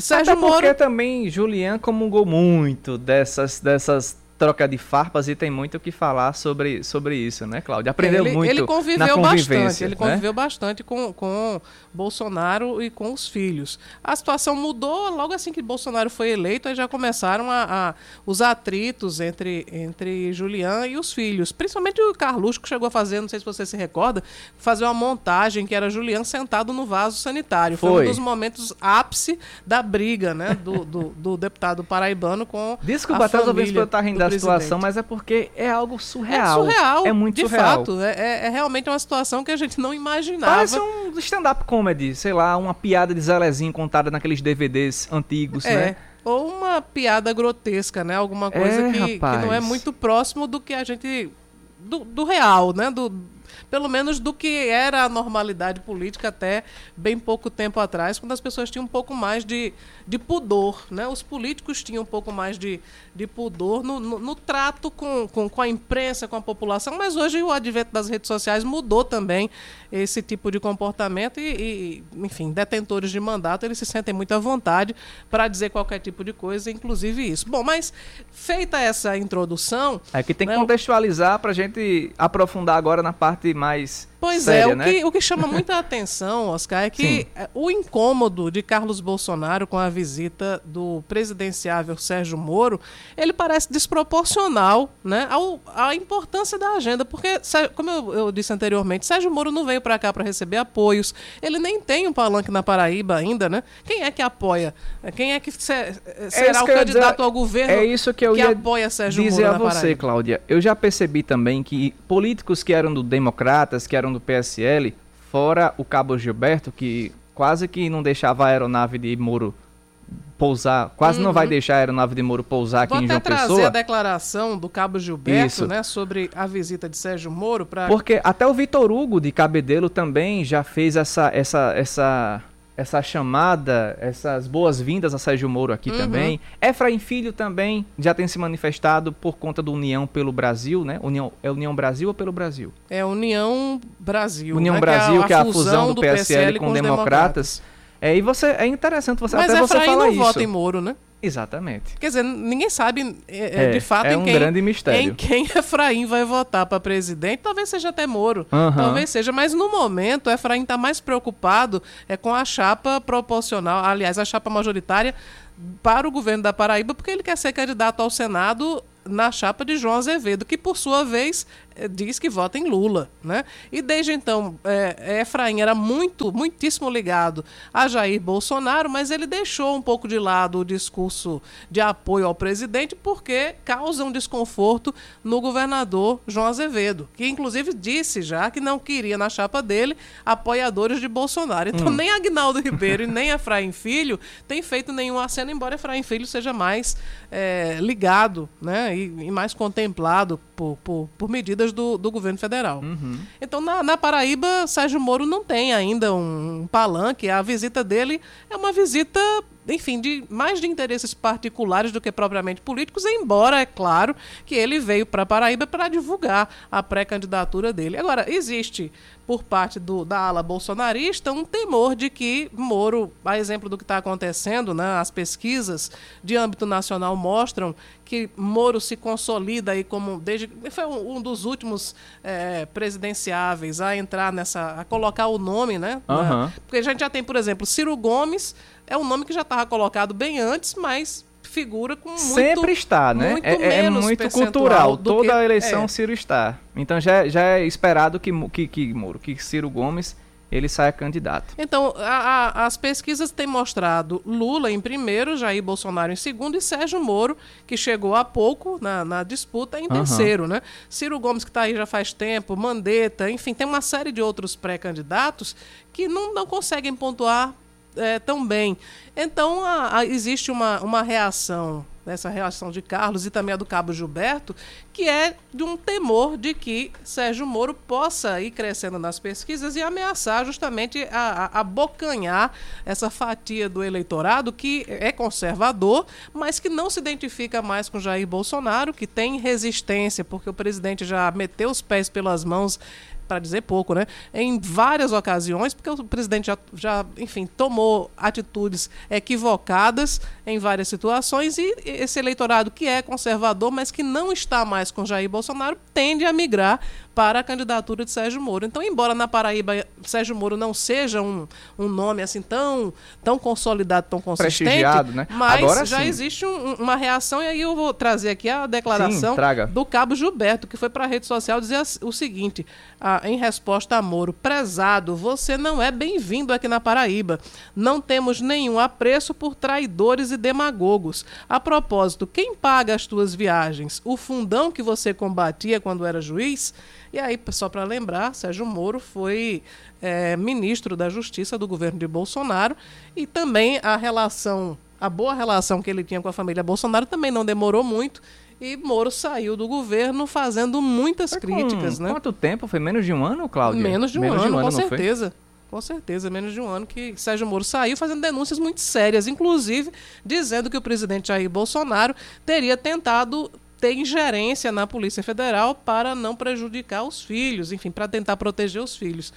S2: Sérgio Até porque Moro... também Julian comungou muito dessas, dessas troca de farpas e tem muito o que falar sobre, sobre isso, né, Cláudio? Aprendeu
S3: ele,
S2: muito
S3: ele conviveu bastante, ele né? conviveu bastante com, com Bolsonaro e com os filhos. A situação mudou logo assim que Bolsonaro foi eleito, aí já começaram a, a os atritos entre, entre Julian e os filhos. Principalmente o Carluxo, que chegou a fazer, não sei se você se recorda, fazer uma montagem que era Julian sentado no vaso sanitário. Foi, foi um dos momentos ápice da briga, né, do, do, do deputado paraibano com
S2: Desculpa, a família. Desculpa, eu estar rindo a situação, mas é porque é algo surreal.
S3: É surreal.
S2: É muito
S3: de
S2: surreal.
S3: fato. É, é, é realmente uma situação que a gente não imaginava.
S2: Parece um stand-up comedy, sei lá, uma piada de Zelezinho contada naqueles DVDs antigos,
S3: é.
S2: né?
S3: Ou uma piada grotesca, né? Alguma coisa
S2: É,
S3: que, que não é muito próximo do que a gente. do, do real, né? Do, pelo menos do que era a normalidade política até bem pouco tempo atrás, quando as pessoas tinham um pouco mais de, de pudor, né? Os políticos tinham um pouco mais de, de pudor no, no, no trato com, com, com a imprensa, com a população, mas hoje o advento das redes sociais mudou também esse tipo de comportamento e, e, enfim, detentores de mandato, eles se sentem muito à vontade para dizer qualquer tipo de coisa, inclusive isso. Bom, mas feita essa introdução,
S2: É que tem que
S3: Não.
S2: contextualizar pra gente aprofundar agora na parte mais
S3: Pois
S2: séria,
S3: é, o,
S2: né?
S3: que, o que chama muita atenção, Oscar, é que
S2: Sim.
S3: é, o incômodo de Carlos Bolsonaro com a visita do presidenciável Sérgio Moro, ele parece desproporcional né, ao, à importância da agenda, porque, como eu, eu disse anteriormente, Sérgio Moro não veio para cá para receber apoios, ele nem tem um palanque na Paraíba ainda, né? Quem é que apoia? Quem é que se- será
S2: isso
S3: o
S2: que eu ia
S3: candidato
S2: dizer.
S3: ao governo
S2: É isso que eu
S3: que
S2: ia
S3: apoia Sérgio
S2: dizer
S3: Moro
S2: a
S3: na
S2: você,
S3: Paraíba?
S2: Cláudia. Eu já percebi também que políticos que eram do Democratas, que eram do PSL, fora o Cabo Gilberto, que quase que não deixava a aeronave de Moro pousar, quase não vai deixar a aeronave de Moro pousar aqui
S3: Uhum. Vou
S2: em
S3: até
S2: João
S3: trazer a
S2: Pessoa.
S3: declaração do Cabo Gilberto,
S2: Isso.
S3: né, sobre a visita de Sérgio Moro para
S2: Porque até o Vitor Hugo de Cabedelo também já fez essa essa essa essa chamada, essas boas-vindas a Sérgio Moro
S3: Uhum.
S2: aqui também. Efraim Filho também já tem se manifestado por conta do União pelo Brasil, né? União, é União Brasil ou pelo Brasil?
S3: É União Brasil.
S2: União
S3: né,
S2: Brasil, que é a fusão do, PSL, com,
S3: os
S2: democratas. É, e você é interessante você
S3: Mas
S2: até você
S3: Efraim
S2: falar
S3: não
S2: isso.
S3: vota em Moro, né?
S2: Exatamente.
S3: Quer dizer, ninguém sabe é,
S2: É,
S3: de fato
S2: é
S3: em
S2: um
S3: quem,
S2: grande mistério.
S3: em quem Efraim vai votar para presidente. Talvez seja até Moro.
S2: Aham.
S3: Talvez seja, mas no momento Efraim está mais preocupado é com a chapa proporcional, aliás, a chapa majoritária para o governo da Paraíba, porque ele quer ser candidato ao Senado na chapa de João Azevedo, que por sua vez diz que vota em Lula, né? E desde então, eh, Efraim era muito, muitíssimo ligado a Jair Bolsonaro, mas ele deixou um pouco de lado o discurso de apoio ao presidente porque causa um desconforto no governador João Azevedo, que inclusive disse já que não queria na chapa dele apoiadores de Bolsonaro. Então nem Agnaldo Ribeiro e nem Efraim Filho têm feito nenhum aceno, embora Efraim Filho seja mais eh, ligado né, e, e mais contemplado por, por, por medidas do, do governo federal. Então, na, na Paraíba, Sérgio Moro não tem ainda um palanque. A visita dele é uma visita, enfim, de mais de interesses particulares do que propriamente políticos, embora, é claro, que ele veio para Paraíba para divulgar a pré-candidatura dele. Agora, existe por parte do, da ala bolsonarista um temor de que Moro, a exemplo do que está acontecendo, né, as pesquisas de âmbito nacional mostram que Moro se consolida aí como desde foi um, um dos últimos eh, presidenciáveis a entrar nessa a colocar o nome, né? na-
S2: Aham.
S3: porque a gente já tem, por exemplo, Ciro Gomes é um nome que já estava colocado bem antes, mas figura com muito
S2: Sempre está, né?
S3: muito
S2: é, é muito cultural. Toda
S3: que-
S2: a eleição
S3: é.
S2: Ciro está. Então já, já é esperado que, que, que, Moro, que Ciro Gomes ele saia candidato.
S3: Então, a- a- as pesquisas têm mostrado Lula em primeiro, Jair Bolsonaro em segundo e Sérgio Moro, que chegou há pouco na, na disputa, em terceiro, né? Ciro Gomes, que está aí já faz tempo, Mandetta, enfim, tem uma série de outros pré-candidatos que não, não conseguem pontuar tão bem. Então, a- a- existe uma, uma reação, essa reação de Carlos e também a do Cabo Gilberto, que é de um temor de que Sérgio Moro possa ir crescendo nas pesquisas e ameaçar justamente a, abocanhar essa fatia do eleitorado que é conservador, mas que não se identifica mais com Jair Bolsonaro, que tem resistência, porque o presidente já meteu os pés pelas mãos para dizer pouco, né? Em várias ocasiões, porque o presidente já, já, enfim, tomou atitudes equivocadas em várias situações e esse eleitorado que é conservador, mas que não está mais com Jair Bolsonaro, tende a migrar para a candidatura de Sérgio Moro. Então, embora na Paraíba Sérgio Moro não seja um, um nome assim tão, tão consolidado, tão consistente,
S2: né?
S3: mas Agora, já sim. existe um, uma reação, e aí eu vou trazer aqui a declaração sim, do cabo Gilberto, que foi para a rede social dizer o seguinte, ah, em resposta a Moro, prezado, você não é bem-vindo aqui na Paraíba. Não temos nenhum apreço por traidores e demagogos. A propósito, quem paga as tuas viagens? O fundão que você combatia quando era juiz? E aí, só para lembrar, Sérgio Moro foi é, ministro da Justiça do governo de Bolsonaro e também a relação, a boa relação que ele tinha com a família Bolsonaro também não demorou muito. E Moro saiu do governo fazendo muitas foi críticas, né?
S2: Quanto tempo? Foi menos de um ano, Cláudio?
S3: Menos de um menos ano, de um ano com certeza. Com certeza, menos de um ano que Sérgio Moro saiu fazendo denúncias muito sérias, inclusive dizendo que o presidente Jair Bolsonaro teria tentado ter ingerência na Polícia Federal para não prejudicar os filhos, enfim, para tentar proteger os filhos.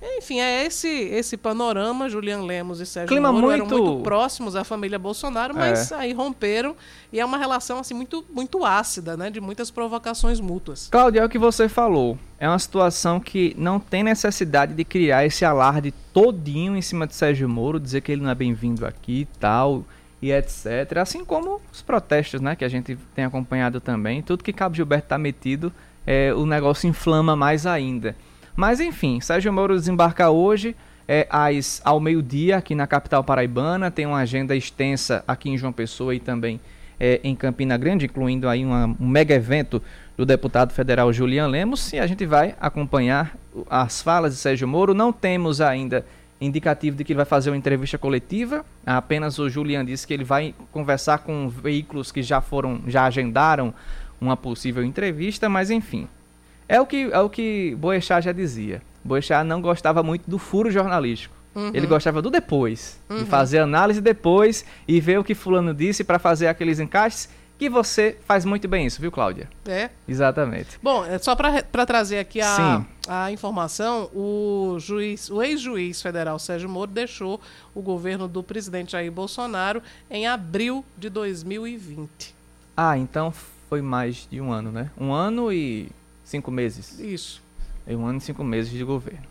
S3: Enfim, é esse esse panorama. Julian Lemos e Sérgio Clima Moro muito... eram muito próximos à família Bolsonaro, mas é. aí romperam e é uma relação assim muito muito ácida, né, de muitas provocações mútuas.
S2: Cláudia, é o que você falou. É uma situação que não tem necessidade de criar esse alarde todinho em cima de Sérgio Moro, dizer que ele não é bem-vindo aqui e tal e etc. Assim como os protestos, né, que a gente tem acompanhado também. Tudo que Cabo Gilberto está metido, é, o negócio inflama mais ainda. Mas enfim, Sérgio Moro desembarca hoje é, às, ao meio-dia aqui na capital paraibana. Tem uma agenda extensa aqui em João Pessoa e também é, em Campina Grande, incluindo aí uma, um mega evento do deputado federal Julian Lemos. E a gente vai acompanhar as falas de Sérgio Moro. Não temos ainda indicativo de que ele vai fazer uma entrevista coletiva. Apenas o Julian disse que ele vai conversar com veículos que já foram, já agendaram uma possível entrevista, mas enfim. É o que é o que Boechat já dizia. Boechat não gostava muito do furo jornalístico. Uhum. Ele gostava do depois, uhum. de fazer análise depois e ver o que fulano disse para fazer aqueles encaixes que você faz muito bem isso, viu, Cláudia?
S3: É.
S2: Exatamente.
S3: Bom, é só para trazer aqui a, a informação, o juiz, o ex-juiz federal Sérgio Moro deixou o governo do presidente Jair Bolsonaro em abril de 2020.
S2: Ah, então foi mais de um ano, né? Um ano e cinco meses.
S3: Isso.
S2: É um ano e cinco meses de governo.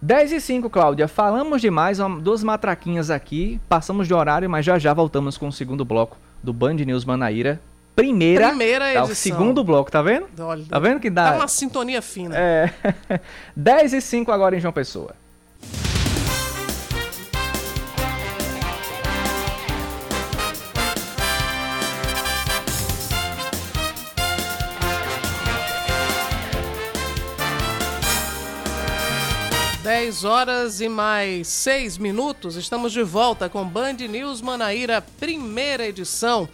S2: 10 e 5, Cláudia. Falamos demais, duas matraquinhas aqui. Passamos de horário, mas já já voltamos com o segundo bloco do Band News Manaíra. Primeira,
S3: Primeira edição.
S2: Tá, o segundo bloco, tá vendo?
S3: Olha,
S2: tá vendo que dá?
S3: Tá uma sintonia fina.
S2: É. 10 e 5 agora em João Pessoa.
S3: 10 horas e mais 6 minutos. Estamos de volta com Band News Manaíra, primeira edição.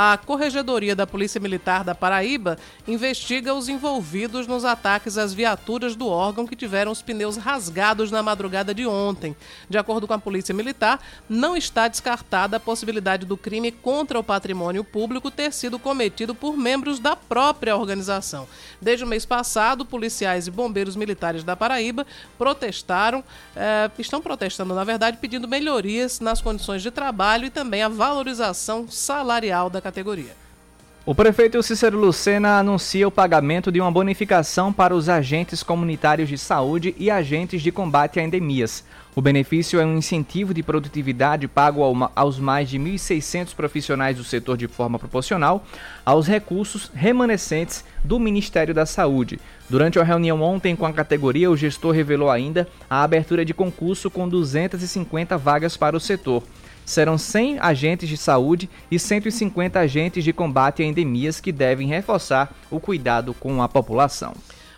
S3: A Corregedoria da Polícia Militar da Paraíba investiga os envolvidos nos ataques às viaturas do órgão que tiveram os pneus rasgados na madrugada de ontem. De acordo com a Polícia Militar, não está descartada a possibilidade do crime contra o patrimônio público ter sido cometido por membros da própria organização. Desde o mês passado, policiais e bombeiros militares da Paraíba protestaram, eh, estão protestando, na verdade, pedindo melhorias nas condições de trabalho e também a valorização salarial da categoria.
S2: O prefeito Cícero Lucena anuncia o pagamento de uma bonificação para os agentes comunitários de saúde e agentes de combate a endemias. O benefício é um incentivo de produtividade pago aos mais de 1.600 profissionais do setor de forma proporcional aos recursos remanescentes do Ministério da Saúde. Durante a reunião ontem com a categoria, o gestor revelou ainda a abertura de concurso com 250 vagas para o setor serão 100 agentes de saúde e 150 agentes de combate a endemias que devem reforçar o cuidado com a população.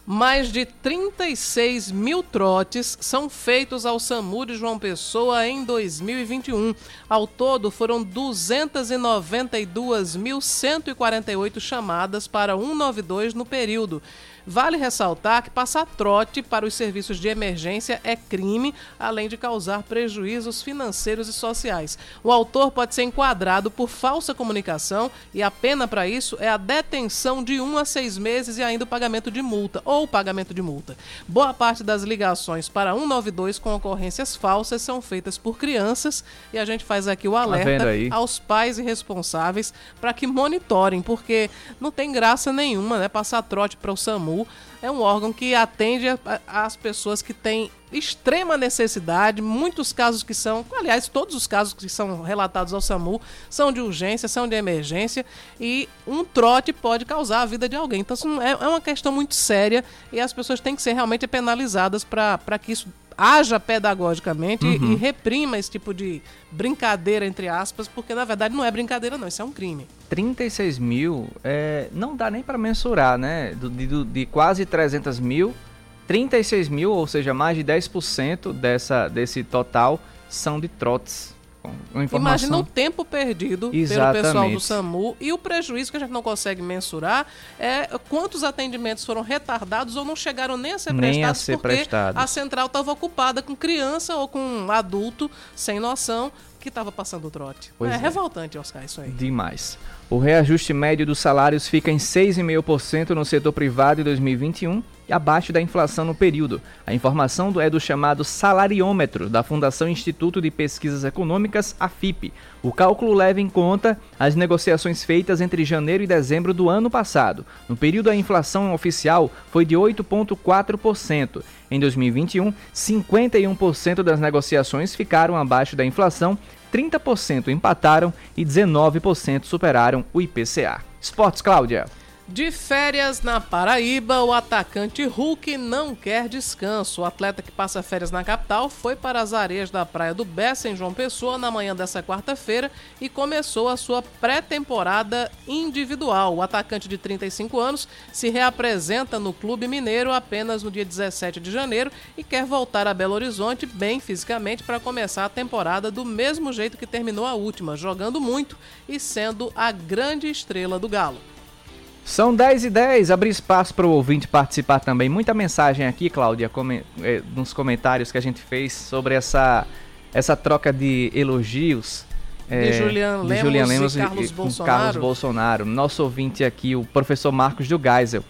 S3: Mais de 36 mil trotes são feitos ao SAMU de João Pessoa em 2021. Ao todo, foram 292.148 chamadas para 192 no período. Vale ressaltar que passar trote para os serviços de emergência é crime, além de causar prejuízos financeiros e sociais. O autor pode ser enquadrado por falsa comunicação e a pena para isso é a detenção de um a seis meses e ainda o pagamento de multa ou pagamento de multa. Boa parte das ligações para 192 com ocorrências falsas são feitas por crianças e a gente faz aqui o tá alerta tá aos pais e responsáveis para que monitorem, porque não tem graça nenhuma, né, passar trote para o SAMU É um órgão que atende as pessoas que têm extrema necessidade, muitos casos que são, aliás, todos os casos que são relatados ao SAMU são de urgência, são de emergência e um trote pode causar a vida de alguém. Então, é, é uma questão muito séria e as pessoas têm que ser realmente penalizadas para que isso haja pedagogicamente uhum. e, e reprima esse tipo de brincadeira, entre aspas, porque na verdade não é brincadeira, não, isso é um crime.
S2: 36 mil é, não dá nem para mensurar, né? De, de quase 300 mil, 36 mil, ou seja, mais de 10% dessa, desse total, são de trotes.
S3: Imagina o tempo perdido Exatamente. pelo pessoal do SAMU e o prejuízo que a gente não consegue mensurar é quantos atendimentos foram retardados ou não chegaram nem a ser nem prestados
S2: a ser
S3: porque
S2: prestados.
S3: a central estava ocupada com criança ou com um adulto sem noção que estava passando o trote. É,
S2: é
S3: revoltante, Oscar, isso aí.
S2: Demais. O reajuste médio dos salários fica em 6,5% no setor privado em 2021 e abaixo da inflação no período. A informação é do chamado salariômetro da Fundação Instituto de Pesquisas Econômicas, a FIP. O cálculo leva em conta as negociações feitas entre janeiro e dezembro do ano passado. No período, a inflação oficial foi de 8,4%. Em 2021, 51% das negociações ficaram abaixo da inflação, 30% empataram e 19% superaram o IPCA. Esportes, Cláudia.
S3: De férias na Paraíba, o atacante Hulk não quer descanso. O atleta que passa férias na capital foi para as areias da Praia do Bessa, em João Pessoa, na manhã dessa quarta-feira e começou a sua pré-temporada individual. O atacante de 35 anos se reapresenta no Clube Mineiro apenas no dia 17 de janeiro e quer voltar a Belo Horizonte bem fisicamente para começar a temporada do mesmo jeito que terminou a última, jogando muito e sendo a grande estrela do Galo.
S2: São 10 e 10, abrir espaço para o ouvinte participar também. Muita mensagem aqui, Cláudia, eh, nos comentários que a gente fez sobre essa, essa troca de elogios.
S3: De, é, Julian, de Lemos Lemos e, Carlos, e, Bolsonaro.
S2: Carlos Bolsonaro. Nosso ouvinte aqui, o professor Marcos do Geisel.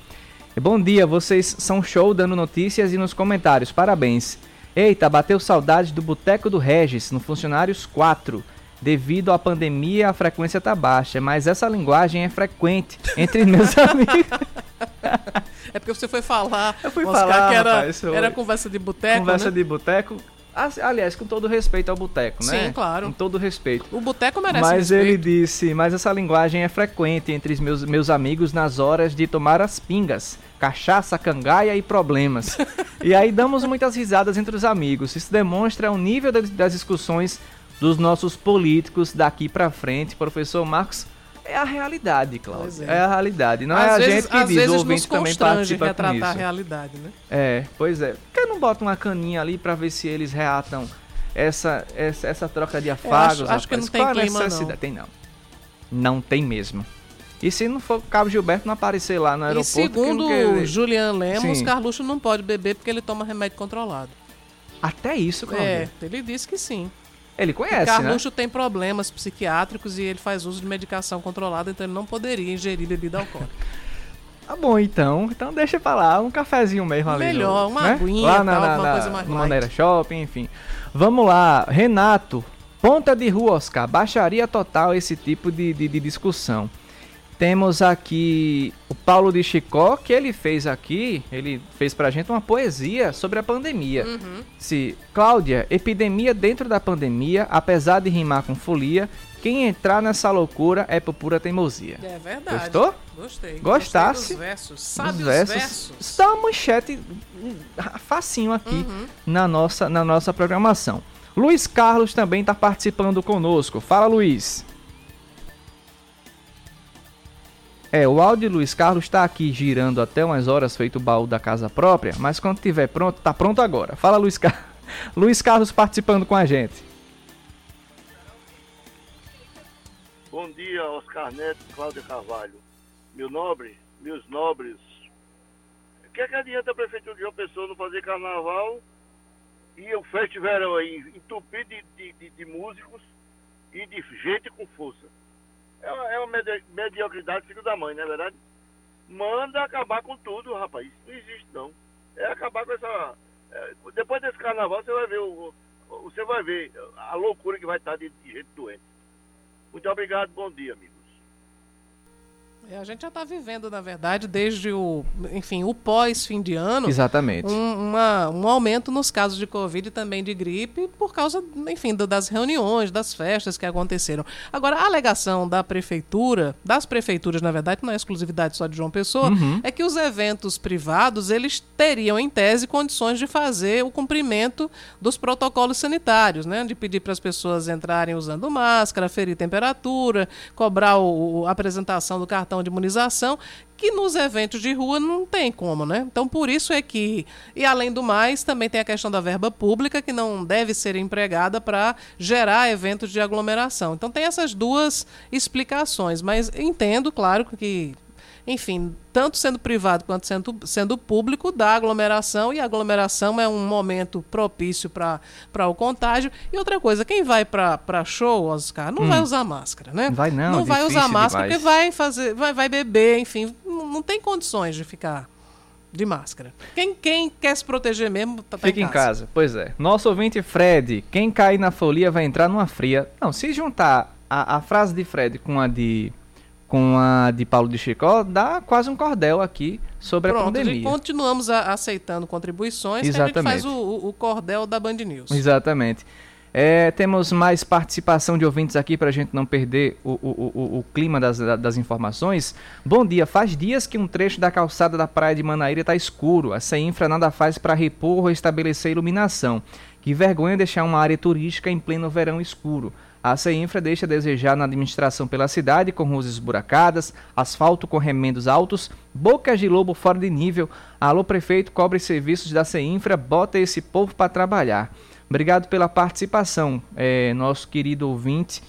S2: Bom dia, vocês são show dando notícias e nos comentários. Parabéns. Eita, bateu saudade do Boteco do Regis, no Funcionários 4. Devido à pandemia, a frequência está baixa, mas essa linguagem é frequente entre meus amigos.
S3: É porque você foi falar,
S2: eu fui Oscar, falar,
S3: que era,
S2: rapaz,
S3: era conversa de boteco,
S2: Conversa
S3: né?
S2: de boteco. Aliás, com todo respeito ao boteco, né?
S3: Sim, claro.
S2: Com todo respeito.
S3: O boteco merece
S2: Mas
S3: respeito.
S2: ele disse, mas essa linguagem é frequente entre os meus, meus amigos nas horas de tomar as pingas. Cachaça, cangaia e problemas. e aí damos muitas risadas entre os amigos. Isso demonstra o nível das discussões dos nossos políticos daqui para frente, professor Marcos, é a realidade, Cláudio. É. é. a realidade. Não às é a vezes, gente que diz, o ouvinte também participa
S3: retratar
S2: com isso.
S3: a realidade, né?
S2: É, pois é. Por que não bota uma caninha ali para ver se eles reatam essa, essa, essa troca de afagos?
S3: acho, acho que não tem Qual clima, não.
S2: Tem não. Não tem mesmo. E se não for o Cabo Gilberto não aparecer lá no aeroporto...
S3: E segundo o Julian Lemos, sim. Carluxo não pode beber porque ele toma remédio controlado.
S2: Até isso, Cláudio?
S3: É, ele disse que sim.
S2: Ele conhece,
S3: Carluxo
S2: né?
S3: tem problemas psiquiátricos e ele faz uso de medicação controlada, então ele não poderia ingerir bebida alcoólica.
S2: Tá bom, então. Então deixa pra lá. Um cafezinho mesmo ali.
S3: Melhor,
S2: uma
S3: né? aguinha,
S2: lá na, tal, na, uma coisa mais no Maneira Shopping, enfim. Vamos lá. Renato, ponta de rua, Oscar. Baixaria total esse tipo de, de, de discussão. Temos aqui o Paulo de Chicó, que ele fez aqui, ele fez pra gente uma poesia sobre a pandemia.
S3: Uhum.
S2: Se Cláudia, epidemia dentro da pandemia, apesar de rimar com folia, quem entrar nessa loucura é por pura teimosia.
S3: É verdade.
S2: Gostou?
S3: Gostei.
S2: Gostasse?
S3: Gostei dos versos. Sabe os
S2: versos.
S3: versos.
S2: Está uma manchete hum, facinho aqui
S3: Uhum.
S2: na, nossa, na nossa programação. Luiz Carlos também está participando conosco. Fala, Luiz. É, o áudio de Luiz Carlos está aqui girando até umas horas feito o baú da casa própria, mas quando estiver pronto, tá pronto agora. Fala, Luiz, Car... Luiz Carlos participando com a gente.
S7: Bom dia, Oscar Neto, Cláudia Carvalho. Meu nobre, meus nobres. O que, é que adianta a Prefeitura de João Pessoa não fazer carnaval e o festival aí entupido de, de, de, de músicos e de gente com força? É uma, é uma medi mediocridade filho da mãe, não é verdade? Manda acabar com tudo, rapaz. Isso não existe, não. É acabar com essa. é, depois desse carnaval, você vai ver o, o- você vai ver a loucura que vai estar de, de gente doente. Muito obrigado, bom dia, amigos.
S3: É, a gente já está vivendo, na verdade, desde o, enfim, o pós-fim de ano.
S2: Exatamente.
S3: Um, uma, um aumento nos casos de Covid e também de gripe, por causa, enfim, do, das reuniões, das festas que aconteceram. Agora, a alegação da prefeitura, das prefeituras, na verdade, não é exclusividade só de João Pessoa, uhum. é que os eventos privados, eles teriam, em tese, condições de fazer o cumprimento dos protocolos sanitários, né? De pedir para as pessoas entrarem usando máscara, ferir temperatura, cobrar o, a apresentação do cartão de imunização, que nos eventos de rua não tem como, né? Então, por isso é que, e além do mais, também tem a questão da verba pública, que não deve ser empregada para gerar eventos de aglomeração. Então, tem essas duas explicações, mas entendo, claro, que enfim, tanto sendo privado quanto sendo, sendo público, dá aglomeração, e a aglomeração é um momento propício para o contágio. E outra coisa, quem vai para show, Oscar, não hum. vai usar máscara, né?
S2: Vai não,
S3: Não vai usar máscara demais. porque vai fazer, vai, vai beber, enfim, não, não tem condições de ficar de máscara. Quem, quem quer se proteger mesmo, tá,
S2: tá Fica em casa. em casa. Pois é. Nosso ouvinte Fred, quem cair na folia vai entrar numa fria. Não, se juntar a, a frase de Fred com a de com a de Paulo de Chicó, dá quase um cordel aqui sobre
S3: Pronto,
S2: a pandemia.
S3: continuamos a, aceitando contribuições Exatamente. a gente faz o, o, cordel da Band News.
S2: Exatamente. É, temos mais participação de ouvintes aqui para a gente não perder o, o, o clima das, das, informações. Bom dia, faz dias que um trecho da calçada da praia de Manaíra está escuro. A CEINFRA nada faz para repor ou estabelecer iluminação. Que vergonha deixar uma área turística em pleno verão escuro. A CEINFRA deixa a desejar na administração pela cidade, com ruas esburacadas, asfalto com remendos altos, bocas de lobo fora de nível. Alô, prefeito, cobre serviços da CEINFRA, bota esse povo para trabalhar. Obrigado pela participação, é, nosso querido ouvinte,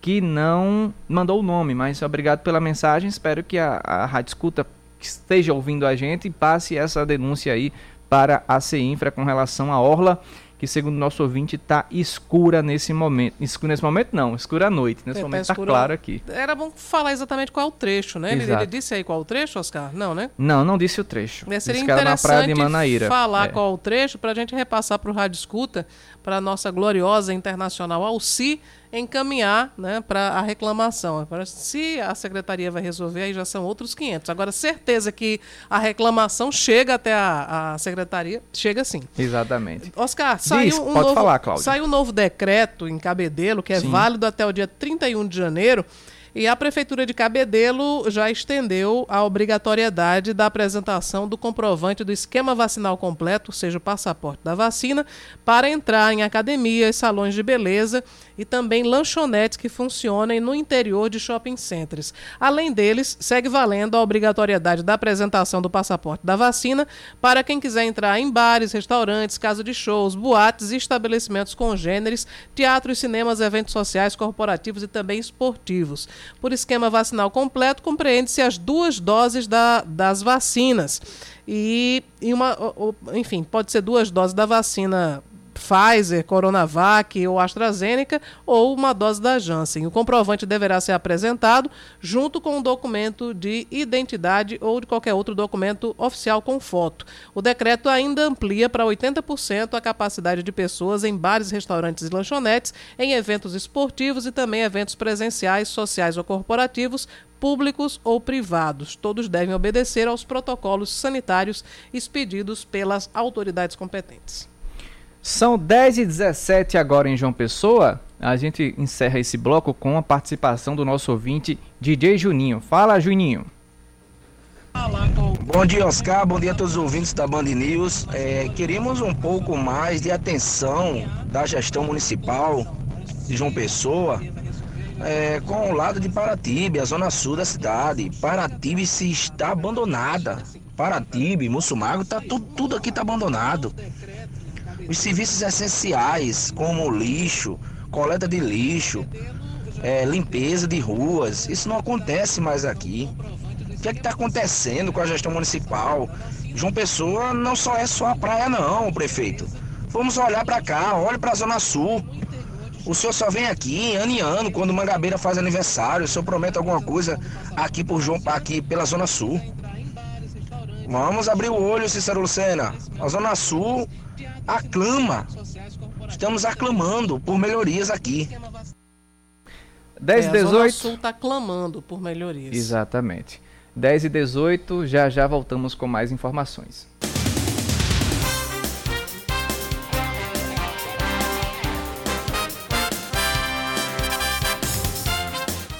S2: que não mandou o nome, mas obrigado pela mensagem. Espero que a, a Rádio Escuta esteja ouvindo a gente e passe essa denúncia aí para a CEINFRA com relação à Orla que segundo nosso ouvinte está escura nesse momento. Escura nesse momento não, escura à noite. Nesse é, momento está tá claro aqui.
S3: Era bom falar exatamente qual é o trecho, né? Ele, ele, disse aí qual é o trecho, Oscar? Não, né?
S2: Não, não disse o trecho.
S3: É, seria disse interessante falar é. qual é o trecho para a gente repassar para o Rádio Escuta, para a nossa gloriosa internacional Alci, encaminhar né, para a reclamação. Agora, se a secretaria vai resolver, aí já são outros 500. Agora, certeza que a reclamação chega até a, a secretaria, chega sim.
S2: Exatamente.
S3: Oscar, saiu, Diz, um novo, falar, saiu um novo decreto em Cabedelo, que é sim. válido até o dia 31 de janeiro, e a Prefeitura de Cabedelo já estendeu a obrigatoriedade da apresentação do comprovante do esquema vacinal completo, ou seja, o passaporte da vacina, para entrar em academias, salões de beleza e também lanchonetes que funcionem no interior de shopping centers. Além deles, segue valendo a obrigatoriedade da apresentação do passaporte da vacina para quem quiser entrar em bares, restaurantes, casas de shows, boates e estabelecimentos congêneres, teatros, cinemas, eventos sociais, corporativos e também esportivos. Por esquema vacinal completo, compreende-se as duas doses da, das vacinas. E, e uma, enfim, pode ser duas doses da vacina Pfizer, Coronavac ou AstraZeneca ou uma dose da Janssen. O comprovante deverá ser apresentado junto com um documento de identidade ou de qualquer outro documento oficial com foto. O decreto ainda amplia para 80% a capacidade de pessoas em bares, restaurantes e lanchonetes, em eventos esportivos e também eventos presenciais, sociais ou corporativos, públicos ou privados. Todos devem obedecer aos protocolos sanitários expedidos pelas autoridades competentes.
S2: São 10 e 17 agora em João Pessoa. A gente encerra esse bloco com a participação do nosso ouvinte DJ Juninho. Fala, Juninho.
S8: Bom dia, Oscar. Bom dia a todos os ouvintes da Band News. É, queríamos um pouco mais de atenção da gestão municipal de João Pessoa é, com o lado de Paratibe, a zona sul da cidade. Paratibe se está abandonada. Paratibe, Mussumago, tá, tudo, tudo aqui está abandonado. Os serviços essenciais, como lixo, coleta de lixo, é, limpeza de ruas, isso não acontece mais aqui. O que é está acontecendo com a gestão municipal? João Pessoa não só é só a praia, não, prefeito. Vamos olhar para cá, olhe para a Zona Sul. O senhor só vem aqui ano em ano, quando Mangabeira faz aniversário. O senhor promete alguma coisa aqui, por João, aqui pela Zona Sul. Vamos abrir o olho, Cícero Lucena. A Zona Sul aclama. Estamos aclamando por melhorias aqui.
S2: 10 e
S3: é,
S2: 18.
S3: A Zona Sul está clamando por melhorias.
S2: Exatamente. 10 e 18, já já voltamos com mais informações.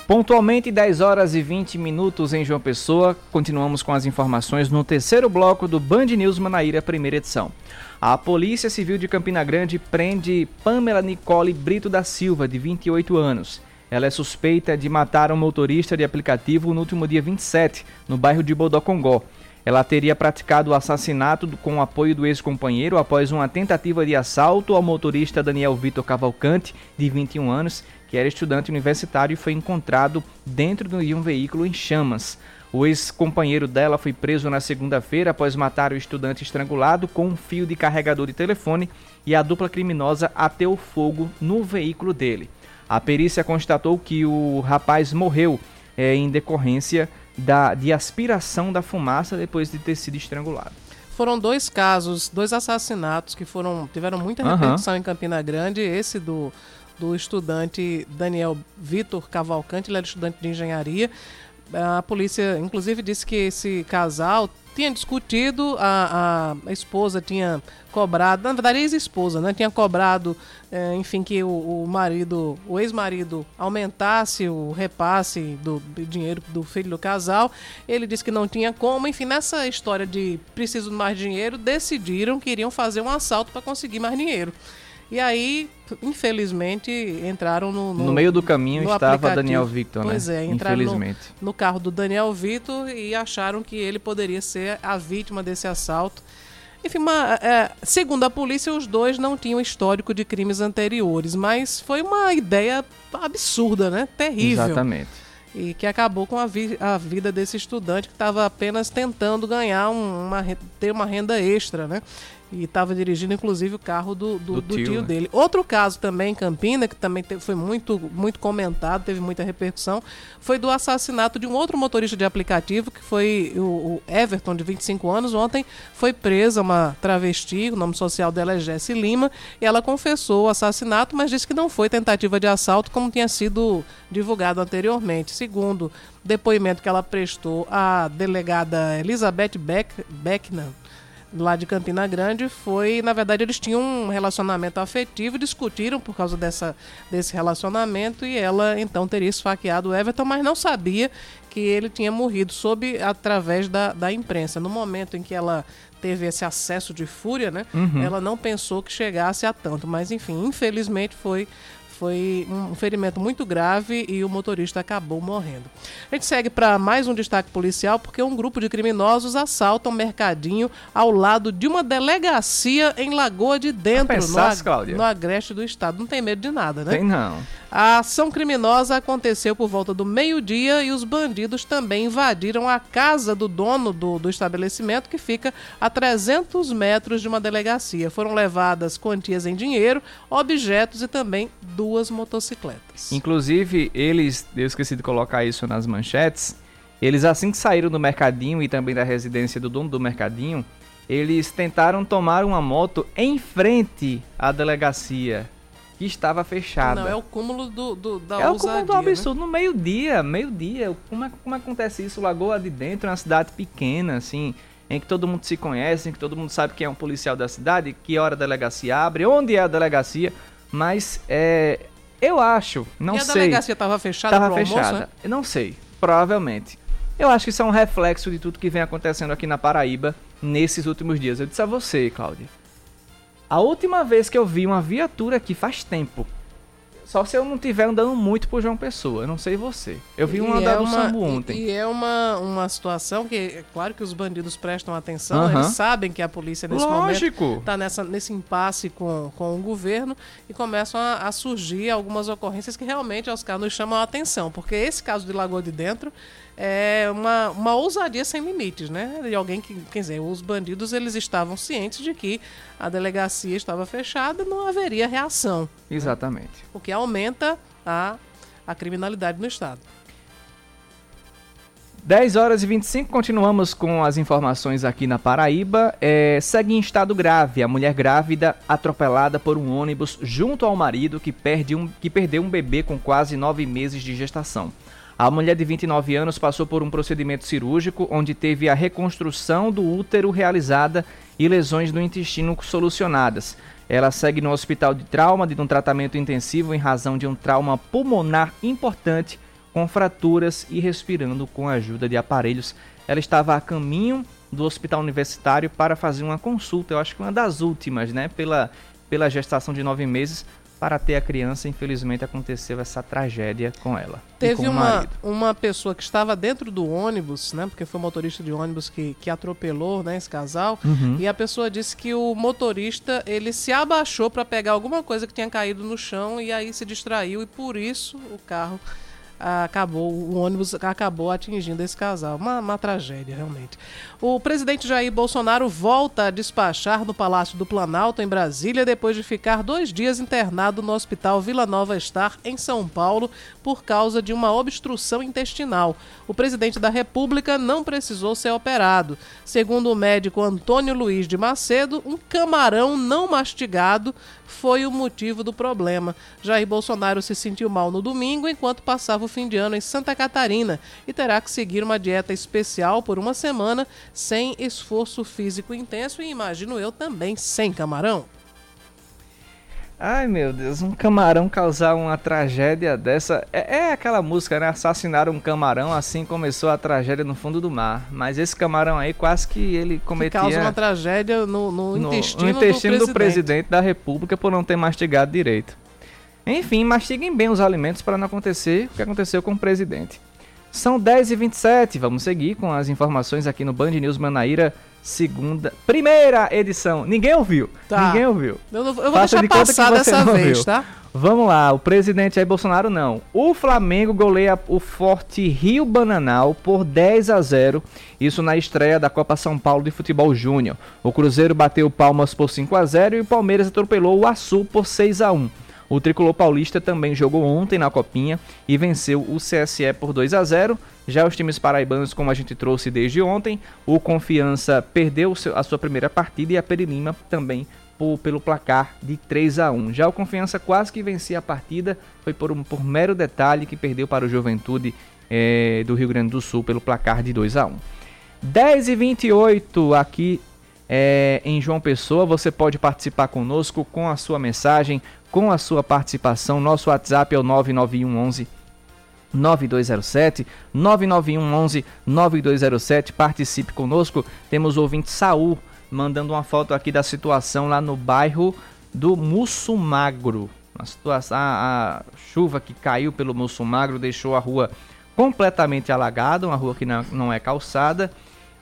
S2: Pontualmente 10 horas e 20 minutos em João Pessoa, continuamos com as informações no terceiro bloco do Band News Manaíra, primeira edição. A Polícia Civil de Campina Grande prende Pamela Nicole Brito da Silva, de 28 anos. Ela é suspeita de matar um motorista de aplicativo no último dia 27, no bairro de Bodocongó. Ela teria praticado o assassinato com o apoio do ex-companheiro após uma tentativa de assalto ao motorista Daniel Vitor Cavalcante, de 21 anos, que era estudante universitário e foi encontrado dentro de um veículo em chamas. O ex-companheiro dela foi preso na segunda-feira após matar o estudante estrangulado com um fio de carregador de telefone e a dupla criminosa ateu fogo no veículo dele. A perícia constatou que o rapaz morreu é, em decorrência da, de aspiração da fumaça depois de ter sido estrangulado.
S3: Foram dois casos, dois assassinatos que foram tiveram muita repercussão uhum. em Campina Grande. Esse do, do estudante Daniel Vitor Cavalcante, ele era estudante de engenharia. A polícia, inclusive, disse que esse casal tinha discutido, a, a, esposa tinha cobrado, na verdade, a ex-esposa, né? Tinha cobrado, é, enfim, que o, o marido, o ex-marido, aumentasse o repasse do, do, dinheiro do filho do casal. Ele disse que não tinha como. Enfim, nessa história de preciso de mais dinheiro, decidiram que iriam fazer um assalto para conseguir mais dinheiro. E aí, infelizmente, entraram no.
S2: No, no meio do caminho estava aplicativo. Daniel Victor,
S3: né? Pois é, entraram
S2: infelizmente.
S3: No, no carro do Daniel Victor e acharam que ele poderia ser a vítima desse assalto. Enfim, uma, é, segundo a polícia, os dois não tinham histórico de crimes anteriores, mas foi uma ideia absurda, né? Terrível.
S2: Exatamente.
S3: E que acabou com a, vi a vida desse estudante que estava apenas tentando ganhar um, uma, ter uma renda extra, né? E estava dirigindo, inclusive, o carro do, do, do, do tio, tio né? dele. Outro caso também em Campina, que também foi muito, muito comentado, teve muita repercussão, foi do assassinato de um outro motorista de aplicativo, que foi o, o Everton, de 25 anos. Ontem foi presa uma travesti, o nome social dela é Jesse Lima, e ela confessou o assassinato, mas disse que não foi tentativa de assalto, como tinha sido divulgado anteriormente. Segundo depoimento que ela prestou à delegada Elizabeth Beck, Beckman, lá de Campina Grande foi, na verdade, eles tinham um relacionamento afetivo, discutiram por causa dessa, desse relacionamento e ela então teria esfaqueado o Everton, mas não sabia que ele tinha morrido sob através da, da imprensa. No momento em que ela teve esse acesso de fúria, né? Uhum. Ela não pensou que chegasse a tanto, mas enfim, infelizmente foi foi um ferimento muito grave e o motorista acabou morrendo. A gente segue para mais um destaque policial porque um grupo de criminosos assalta um mercadinho ao lado de uma delegacia em Lagoa de Dentro,
S2: pensasse,
S3: no, ag no agreste do estado. Não tem medo de nada, né?
S2: Tem não.
S3: A ação criminosa aconteceu por volta do meio-dia e os bandidos também invadiram a casa do dono do, do estabelecimento, que fica a 300 metros de uma delegacia. Foram levadas quantias em dinheiro, objetos e também duas motocicletas.
S2: Inclusive, eles, eu esqueci de colocar isso nas manchetes, eles assim que saíram do mercadinho e também da residência do dono do mercadinho, eles tentaram tomar uma moto em frente à delegacia que estava fechada.
S3: Não, é o cúmulo do, do da
S2: É o cúmulo do absurdo. Né? No meio-dia, meio-dia. Como, é, como acontece isso? Lagoa de Dentro é uma cidade pequena, assim, em que todo mundo se conhece, em que todo mundo sabe quem é um policial da cidade, que hora a delegacia abre, onde é a delegacia. Mas é, eu acho, não
S3: e
S2: sei.
S3: a delegacia estava fechada
S2: Estava fechada. Almoço, né? Não sei, provavelmente. Eu acho que isso é um reflexo de tudo que vem acontecendo aqui na Paraíba nesses últimos dias. Eu disse a você, Cláudia. A última vez que eu vi uma viatura aqui faz tempo. Só se eu não estiver andando muito por João Pessoa, eu não sei você. Eu vi um andar é no Sambu ontem.
S3: E, e, é uma, uma situação que, é claro que os bandidos prestam atenção, uhum. eles sabem que a polícia nesse
S2: Lógico.
S3: momento está nessa, nesse impasse com, com o governo e começam a, a surgir algumas ocorrências que realmente, Oscar, nos chamam a atenção. Porque esse caso de Lagoa de Dentro é uma, uma ousadia sem limites, né? De alguém que, quer dizer, os bandidos eles estavam cientes de que a delegacia estava fechada, não haveria reação.
S2: Exatamente. Né?
S3: O que aumenta a, a criminalidade no estado.
S2: 10 horas e 25, continuamos com as informações aqui na Paraíba. É, segue em estado grave a mulher grávida atropelada por um ônibus junto ao marido que, perde um, que perdeu um bebê com quase 9 meses de gestação. A mulher de 29 anos passou por um procedimento cirúrgico onde teve a reconstrução do útero realizada e lesões no intestino solucionadas. Ela segue no hospital de trauma de um tratamento intensivo em razão de um trauma pulmonar importante com fraturas e respirando com a ajuda de aparelhos. Ela estava a caminho do hospital universitário para fazer uma consulta, eu acho que uma das últimas, né? Pela, pela gestação de nove meses, para ter a criança. Infelizmente aconteceu essa tragédia com ela.
S3: Teve
S2: com
S3: uma, uma pessoa que estava dentro do ônibus, né? Porque foi o motorista de ônibus que, que atropelou né, esse casal.
S2: Uhum.
S3: E a pessoa disse que o motorista ele se abaixou para pegar alguma coisa que tinha caído no chão e aí se distraiu e por isso o carro acabou, o ônibus acabou atingindo esse casal. Uma, uma, tragédia, realmente. O presidente Jair Bolsonaro volta a despachar no Palácio do Planalto, em Brasília, depois de ficar dois dias internado no Hospital Vila Nova Star, em São Paulo, por causa de uma obstrução intestinal. O presidente da República não precisou ser operado. Segundo o médico Antônio Luiz de Macedo, um camarão não mastigado foi o motivo do problema. Jair Bolsonaro se sentiu mal no domingo enquanto passava o fim de ano em Santa Catarina e terá que seguir uma dieta especial por uma semana sem esforço físico intenso e imagino eu também sem camarão.
S2: Ai meu Deus, um camarão causar uma tragédia dessa. É, é, aquela música, né? Assassinaram um camarão, assim começou a tragédia no fundo do mar. Mas esse camarão aí quase que ele cometia.
S3: Que causa uma tragédia no, no, no intestino,
S2: no intestino
S3: do,
S2: do, presidente da República por não ter mastigado direito. Enfim, mastiguem bem os alimentos para não acontecer o que aconteceu com o presidente. São 10h27, vamos seguir com as informações aqui no Band News Manaíra segunda, primeira edição. Ninguém ouviu.
S3: Tá.
S2: Ninguém ouviu.
S3: Eu, eu vou Faça deixar de passar dessa vez, tá?
S2: Vamos lá, o presidente Jair Bolsonaro não. O Flamengo goleia o Forte Rio Bananal por 10 a 0, isso na estreia da Copa São Paulo de Futebol Júnior. O Cruzeiro bateu Palmas por 5 a 0 e o Palmeiras atropelou o Açu por 6 a 1. O tricolor paulista também jogou ontem na Copinha e venceu o CSE por 2 a 0. Já os times paraibanos, como a gente trouxe desde ontem, o Confiança perdeu a sua primeira partida e a Perilima também pelo placar de 3 a 1. Já o Confiança quase que vencia a partida, foi por, um, por mero detalhe que perdeu para o Juventude é, do Rio Grande do Sul pelo placar de 2 a 1. 10 e 28 aqui é, em João Pessoa. Você pode participar conosco com a sua mensagem, com a sua participação. Nosso WhatsApp é o 99111 9207 99111 9207. Participe conosco. Temos o ouvinte Saul mandando uma foto aqui da situação lá no bairro do Mussumagro. A, situação, a, a chuva que caiu pelo Mussumagro deixou a rua completamente alagada, uma rua que não, não é calçada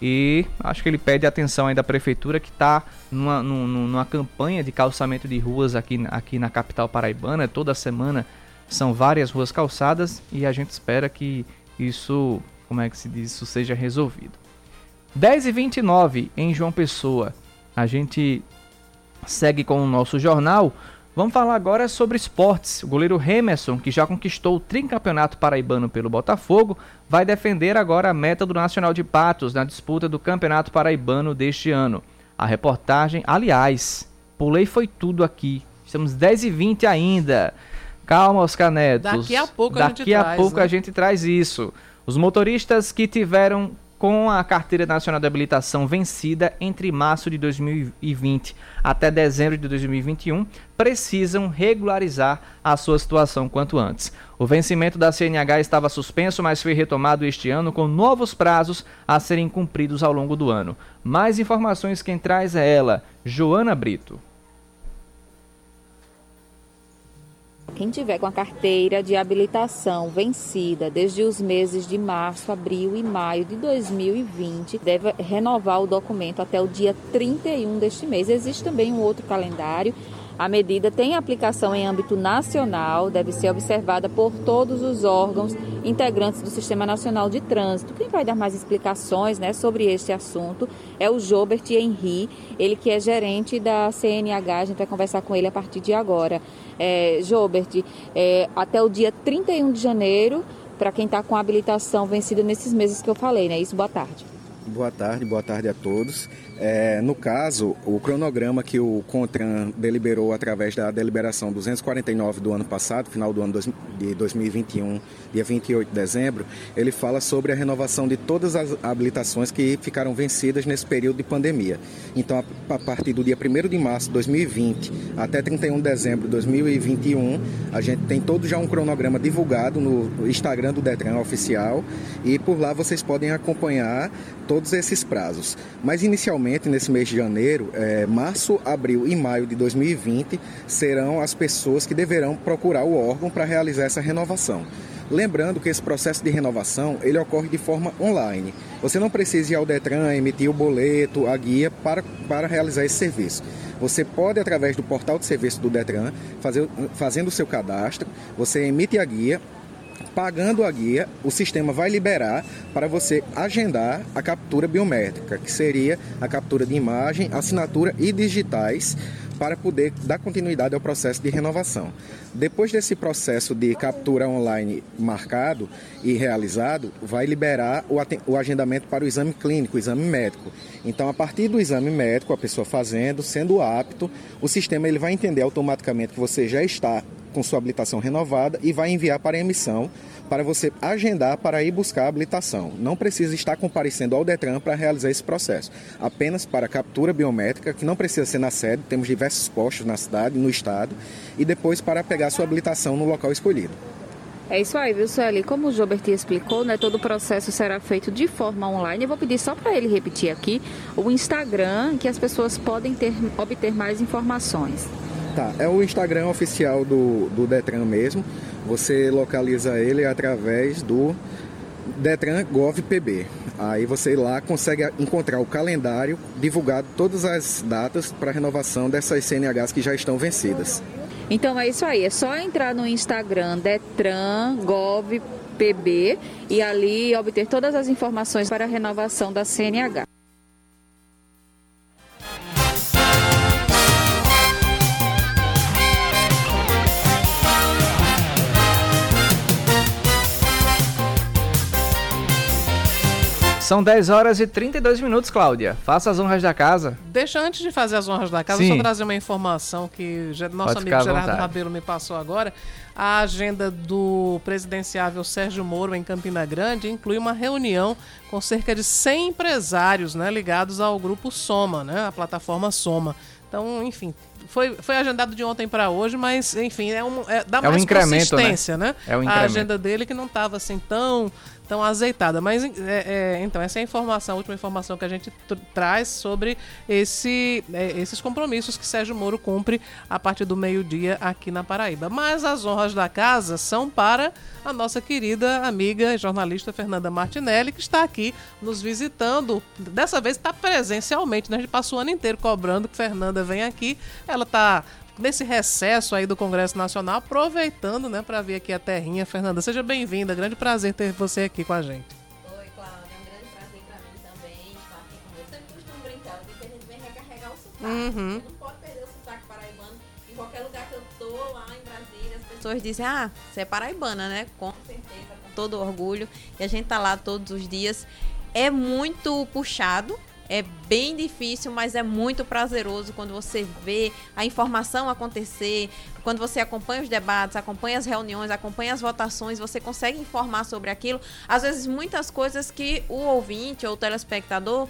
S2: e acho que ele pede atenção aí da prefeitura que está numa, numa, numa, campanha de calçamento de ruas aqui, aqui na capital paraibana. Toda semana são várias ruas calçadas e a gente espera que isso, como é que se diz, isso seja resolvido. 10 e 29 em João Pessoa. A gente segue com o nosso jornal. Vamos falar agora sobre esportes. O goleiro Remerson, que já conquistou o tricampeonato paraibano pelo Botafogo, vai defender agora a meta do Nacional de Patos na disputa do Campeonato Paraibano deste ano. A reportagem, aliás, pulei foi tudo aqui. Estamos 10 e 20 ainda. Calma, Oscar Netos.
S3: Daqui a pouco
S2: Daqui
S3: a gente
S2: a
S3: traz.
S2: pouco
S3: né?
S2: a gente traz isso. Os motoristas que tiveram com a Carteira Nacional de Habilitação vencida entre março de 2020 até dezembro de 2021 precisam regularizar a sua situação quanto antes. O vencimento da CNH estava suspenso, mas foi retomado este ano com novos prazos a serem cumpridos ao longo do ano. Mais informações quem traz é ela, Joana Brito.
S9: Quem tiver com a carteira de habilitação vencida desde os meses de março, abril e maio de 2020 deve renovar o documento até o dia 31 deste mês. Existe também um outro calendário. A medida tem aplicação em âmbito nacional, deve ser observada por todos os órgãos integrantes do Sistema Nacional de Trânsito. Quem vai dar mais explicações né, sobre este assunto é o Jobert Henry, ele que é gerente da CNH. A gente vai conversar com ele a partir de agora. É, Jobert, é, até o dia 31 de janeiro para quem está com habilitação vencida nesses meses que eu falei, né? Isso, boa tarde.
S10: Boa tarde, boa tarde a todos. É, no caso, o cronograma que o CONTRAN deliberou através da deliberação 249 do ano passado, final do ano de 2021, dia 28 de dezembro, ele fala sobre a renovação de todas as habilitações que ficaram vencidas nesse período de pandemia. Então, a partir do dia 1 de março de 2020 até 31 de dezembro de 2021, a gente tem todo já um cronograma divulgado no Instagram do Detran oficial e por lá vocês podem acompanhar todos esses prazos. Mas inicialmente nesse mês de janeiro, é, março, abril e maio de 2020 serão as pessoas que deverão procurar o órgão para realizar essa renovação. Lembrando que esse processo de renovação ele ocorre de forma online. Você não precisa ir ao Detran, emitir o boleto, a guia para, para realizar esse serviço. Você pode, através do portal de serviço do Detran, fazer, fazendo o seu cadastro, você emite a guia, Pagando a guia, o sistema vai liberar para você agendar a captura biométrica, que seria a captura de imagem, assinatura e digitais para poder dar continuidade ao processo de renovação. Depois desse processo de captura online marcado e realizado, vai liberar o agendamento para o exame clínico, o exame médico. Então, a partir do exame médico, a pessoa fazendo, sendo apto, o sistema ele vai entender automaticamente que você já está com sua habilitação renovada e vai enviar para emissão para você agendar para ir buscar a habilitação. Não precisa estar comparecendo ao Detran para realizar esse processo. Apenas para captura biométrica, que não precisa ser na sede, temos diversos postos na cidade, no estado, e depois para pegar sua habilitação no local escolhido.
S9: É isso aí, viu, Sueli? Como o Gilberti explicou, né, todo o processo será feito de forma online. Eu vou pedir só para ele repetir aqui o Instagram, que as pessoas podem ter, obter mais informações.
S10: Tá, é o Instagram oficial do, do Detran mesmo. Você localiza ele através do Detran. Aí você lá consegue encontrar o calendário divulgado todas as datas para renovação dessas CNHs que já estão vencidas.
S9: Então é isso aí, é só entrar no Instagram Detran e ali obter todas as informações para a renovação da CNH.
S2: São 10 horas e 32 minutos, Cláudia. Faça as honras da casa.
S3: Deixa antes de fazer as honras da casa, Sim. só trazer uma informação que nosso Pode amigo Gerardo Rabelo me passou agora. A agenda do presidenciável Sérgio Moro em Campina Grande inclui uma reunião com cerca de 100 empresários né, ligados ao grupo Soma, né, a plataforma Soma. Então, enfim, foi, foi agendado de ontem para hoje, mas enfim, é um, é, dá é mais um consistência, né? né?
S2: É um
S3: a agenda dele que não estava assim tão tão azeitada. Mas é, é, então, essa é a informação, a última informação que a gente traz sobre esse, é, esses compromissos que Sérgio Moro cumpre a partir do meio-dia aqui na Paraíba. Mas as honras da casa são para a nossa querida amiga e jornalista Fernanda Martinelli, que está aqui nos visitando. Dessa vez está presencialmente, né? A gente passou o ano inteiro cobrando que Fernanda vem aqui. Ela está nesse recesso aí do Congresso Nacional, aproveitando, né, para vir aqui a terrinha. Fernanda, seja bem-vinda. Grande prazer ter você aqui com a gente.
S11: Oi, Cláudia. É um grande prazer para mim também estar aqui com você. Sempre costumo brincar, que a gente vem recarregar o sotaque. Uhum. Não pode perder o sotaque paraibano. Em qualquer lugar que eu tô, lá em Brasília, as pessoas dizem, ah, você é paraibana, né? Com certeza, com todo orgulho. E a gente tá lá todos os dias. É muito puxado, é bem difícil, mas é muito prazeroso quando você vê a informação acontecer, quando você acompanha os debates, acompanha as reuniões, acompanha as votações, você consegue informar sobre aquilo. Às vezes, muitas coisas que o ouvinte ou o telespectador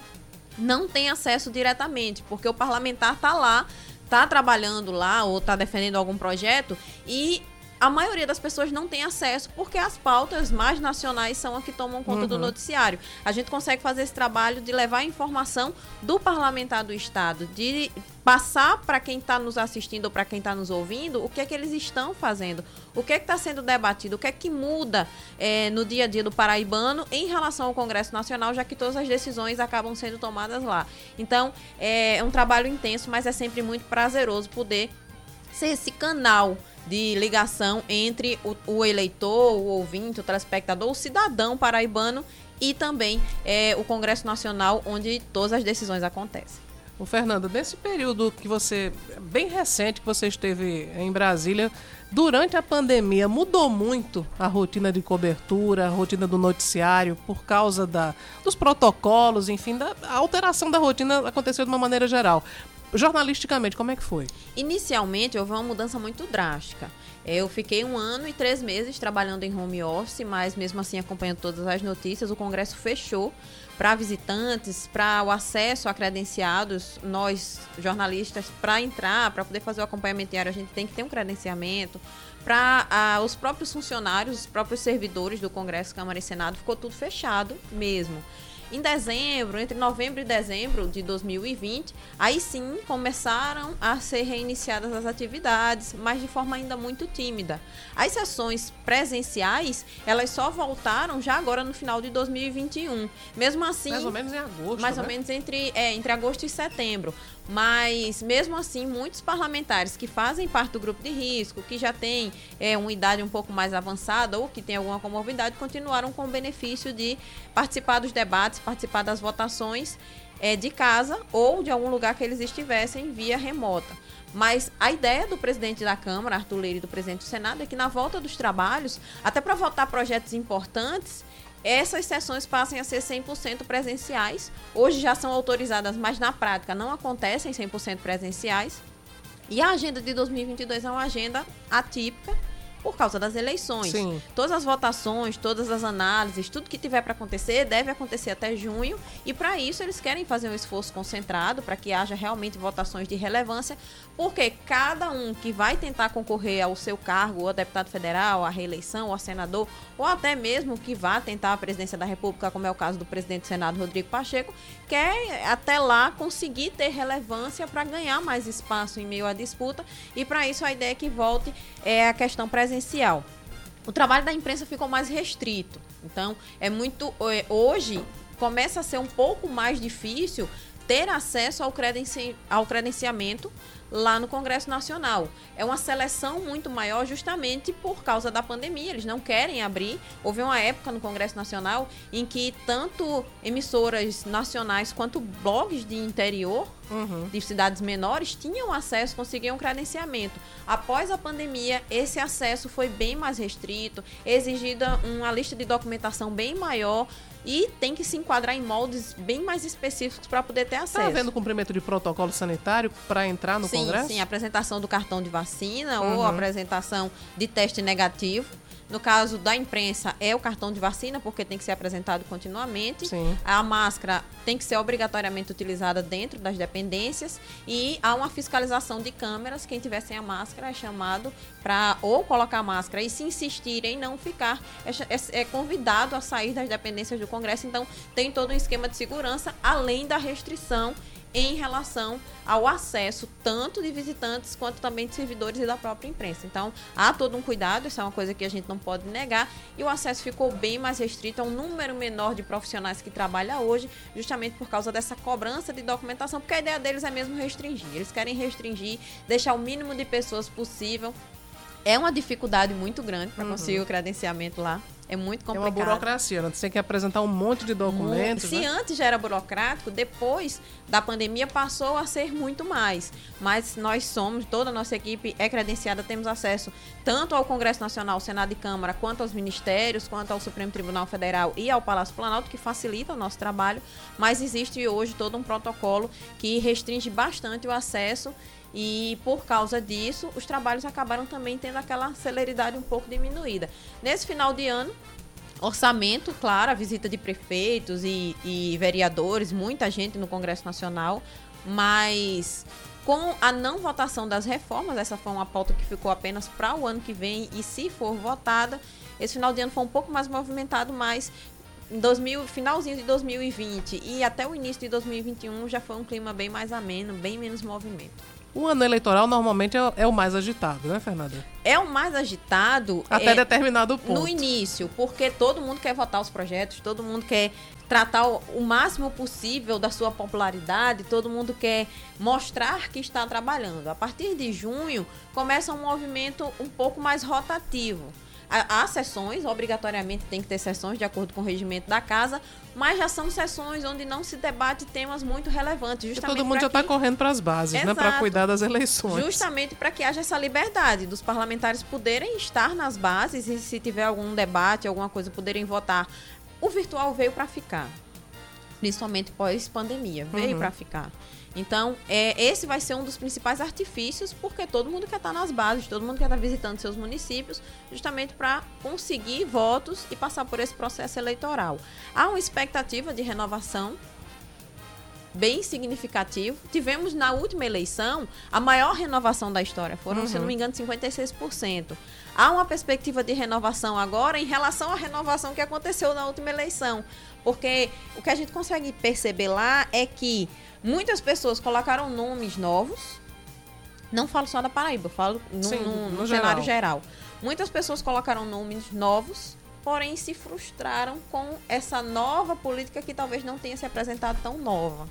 S11: não tem acesso diretamente, porque o parlamentar está lá, está trabalhando lá ou está defendendo algum projeto e a maioria das pessoas não tem acesso porque as pautas mais nacionais são as que tomam conta uhum. do noticiário. A gente consegue fazer esse trabalho de levar a informação do parlamentar do Estado, de passar para quem está nos assistindo ou para quem está nos ouvindo o que é que eles estão fazendo, o que é que está sendo debatido, o que é que muda é, no dia a dia do paraibano em relação ao Congresso Nacional, já que todas as decisões acabam sendo tomadas lá. Então, é um trabalho intenso, mas é sempre muito prazeroso poder ser esse canal de ligação entre o, o, eleitor, o ouvinte, o telespectador, o cidadão paraibano e também é, o Congresso Nacional, onde todas as decisões acontecem.
S3: O Fernando, nesse período que você, bem recente que você esteve em Brasília, durante a pandemia, mudou muito a rotina de cobertura, a rotina do noticiário, por causa da, dos protocolos, enfim, da, a alteração da rotina aconteceu de uma maneira geral. Jornalisticamente, como é que foi?
S11: Inicialmente, houve uma mudança muito drástica. Eu fiquei um ano e três meses trabalhando em home office, mas mesmo assim acompanhando todas as notícias. O Congresso fechou para visitantes, para o acesso a credenciados. Nós, jornalistas, para entrar, para poder fazer o acompanhamento diário, a gente tem que ter um credenciamento. Para os próprios funcionários, os próprios servidores do Congresso, Câmara e Senado, ficou tudo fechado mesmo. Em dezembro, entre novembro e dezembro de 2020, aí sim começaram a ser reiniciadas as atividades, mas de forma ainda muito tímida. As sessões presenciais, elas só voltaram já agora no final de 2021. Mesmo assim,
S3: mais ou menos em agosto,
S11: mais
S3: né?
S11: ou menos entre é, entre agosto e setembro. Mas, mesmo assim, muitos parlamentares que fazem parte do grupo de risco, que já têm é, uma idade um pouco mais avançada ou que têm alguma comorbidade, continuaram com o benefício de participar dos debates, participar das votações é, de casa ou de algum lugar que eles estivessem via remota. Mas a ideia do presidente da Câmara, Arthur Leire, e do presidente do Senado, é que na volta dos trabalhos, até para votar projetos importantes, essas sessões passem a ser 100% presenciais. Hoje já são autorizadas, mas na prática não acontecem 100% presenciais. E a agenda de 2022 é uma agenda atípica por causa das eleições.
S3: Sim.
S11: Todas as votações, todas as análises, tudo que tiver para acontecer deve acontecer até junho. E para isso eles querem fazer um esforço concentrado para que haja realmente votações de relevância, porque cada um que vai tentar concorrer ao seu cargo, ou a deputado federal, a reeleição, ou a senador, ou até mesmo que vá tentar a presidência da República, como é o caso do presidente do Senado, Rodrigo Pacheco, quer até lá conseguir ter relevância para ganhar mais espaço em meio à disputa. E para isso a ideia é que volte é a questão presencial. O trabalho da imprensa ficou mais restrito. Então, é muito. é, Hoje começa a ser um pouco mais difícil ter acesso ao, ao credenciamento lá no Congresso Nacional. É uma seleção muito maior justamente por causa da pandemia. Eles não querem abrir. Houve uma época no Congresso Nacional em que tanto emissoras nacionais quanto blogs de interior
S3: Uhum.
S11: de cidades menores tinham acesso, conseguiam credenciamento. Após a pandemia, esse acesso foi bem mais restrito, exigida uma lista de documentação bem maior e tem que se enquadrar em moldes bem mais específicos para poder ter acesso.
S3: Está havendo cumprimento de protocolo sanitário para entrar no
S11: sim,
S3: Congresso?
S11: Sim, apresentação do cartão de vacina
S3: Uhum.
S11: ou apresentação de teste negativo. No caso da imprensa, é o cartão de vacina, porque tem que ser apresentado continuamente.
S3: Sim.
S11: A máscara tem que ser obrigatoriamente utilizada dentro das dependências e há uma fiscalização de câmeras. Quem tiver sem a máscara é chamado para ou colocar a máscara e se insistir em não ficar, é, é- é convidado a sair das dependências do Congresso. Então, tem todo um esquema de segurança, além da restrição em relação ao acesso tanto de visitantes quanto também de servidores e da própria imprensa. Então, há todo um cuidado, isso é uma coisa que a gente não pode negar, e o acesso ficou bem mais restrito a um número menor de profissionais que trabalha hoje, justamente por causa dessa cobrança de documentação, porque a ideia deles é mesmo restringir. Eles querem restringir, deixar o mínimo de pessoas possível. É uma dificuldade muito grande para conseguir o credenciamento lá. É muito
S3: É uma
S11: complicado.
S3: burocracia, né? Você tem que apresentar um monte de documentos.
S11: Se
S3: né?
S11: antes já era burocrático, depois da pandemia passou a ser muito mais. Mas nós somos, toda a nossa equipe é credenciada, temos acesso tanto ao Congresso Nacional, Senado e Câmara, quanto aos ministérios, quanto ao Supremo Tribunal Federal e ao Palácio Planalto, que facilita o nosso trabalho. Mas existe hoje todo um protocolo que restringe bastante o acesso. E por causa disso, os trabalhos acabaram também tendo aquela celeridade um pouco diminuída. Nesse final de ano, orçamento, claro, a visita de prefeitos e, e vereadores, muita gente no Congresso Nacional, mas com a não votação das reformas, essa foi uma pauta que ficou apenas para o ano que vem, e se for votada, esse final de ano foi um pouco mais movimentado, mas em 2000, finalzinho de 2020 e até o início de 2021 já foi um clima bem mais ameno, bem menos movimento.
S3: O ano eleitoral normalmente é, é o mais agitado, né, Fernanda?
S11: É o mais agitado
S3: Até
S11: é,
S3: determinado ponto.
S11: no início, porque todo mundo quer votar os projetos, todo mundo quer tratar o, o máximo possível da sua popularidade, todo mundo quer mostrar que está trabalhando. A partir de junho, começa um movimento um pouco mais rotativo. Há, há sessões, obrigatoriamente tem que ter sessões de acordo com o regimento da casa, mas já são sessões onde não se debate temas muito relevantes. Justamente
S3: todo mundo já está
S11: que...
S3: correndo para as bases, né? Para
S11: Exato.
S3: cuidar das eleições.
S11: Justamente para que haja essa liberdade dos parlamentares poderem estar nas bases e se tiver algum debate, alguma coisa, poderem votar. O virtual veio para ficar. Principalmente pós-pandemia, veio
S3: Uhum.
S11: para ficar. Então, é, esse vai ser um dos principais artifícios, porque todo mundo quer estar nas bases, todo mundo quer estar visitando seus municípios, justamente para conseguir votos e passar por esse processo eleitoral. Há uma expectativa de renovação bem significativo. Tivemos na última eleição a maior renovação da história, foram,
S3: Uhum.
S11: se não me engano, 56%. Há uma perspectiva de renovação agora em relação à renovação que aconteceu na última eleição, porque o que a gente consegue perceber lá é que muitas pessoas colocaram nomes novos. Não falo só da Paraíba, falo no,
S3: Sim,
S11: no-
S3: no
S11: no cenário
S3: geral.
S11: geral. Muitas pessoas colocaram nomes novos, porém se frustraram com essa nova política que talvez não tenha se apresentado tão nova.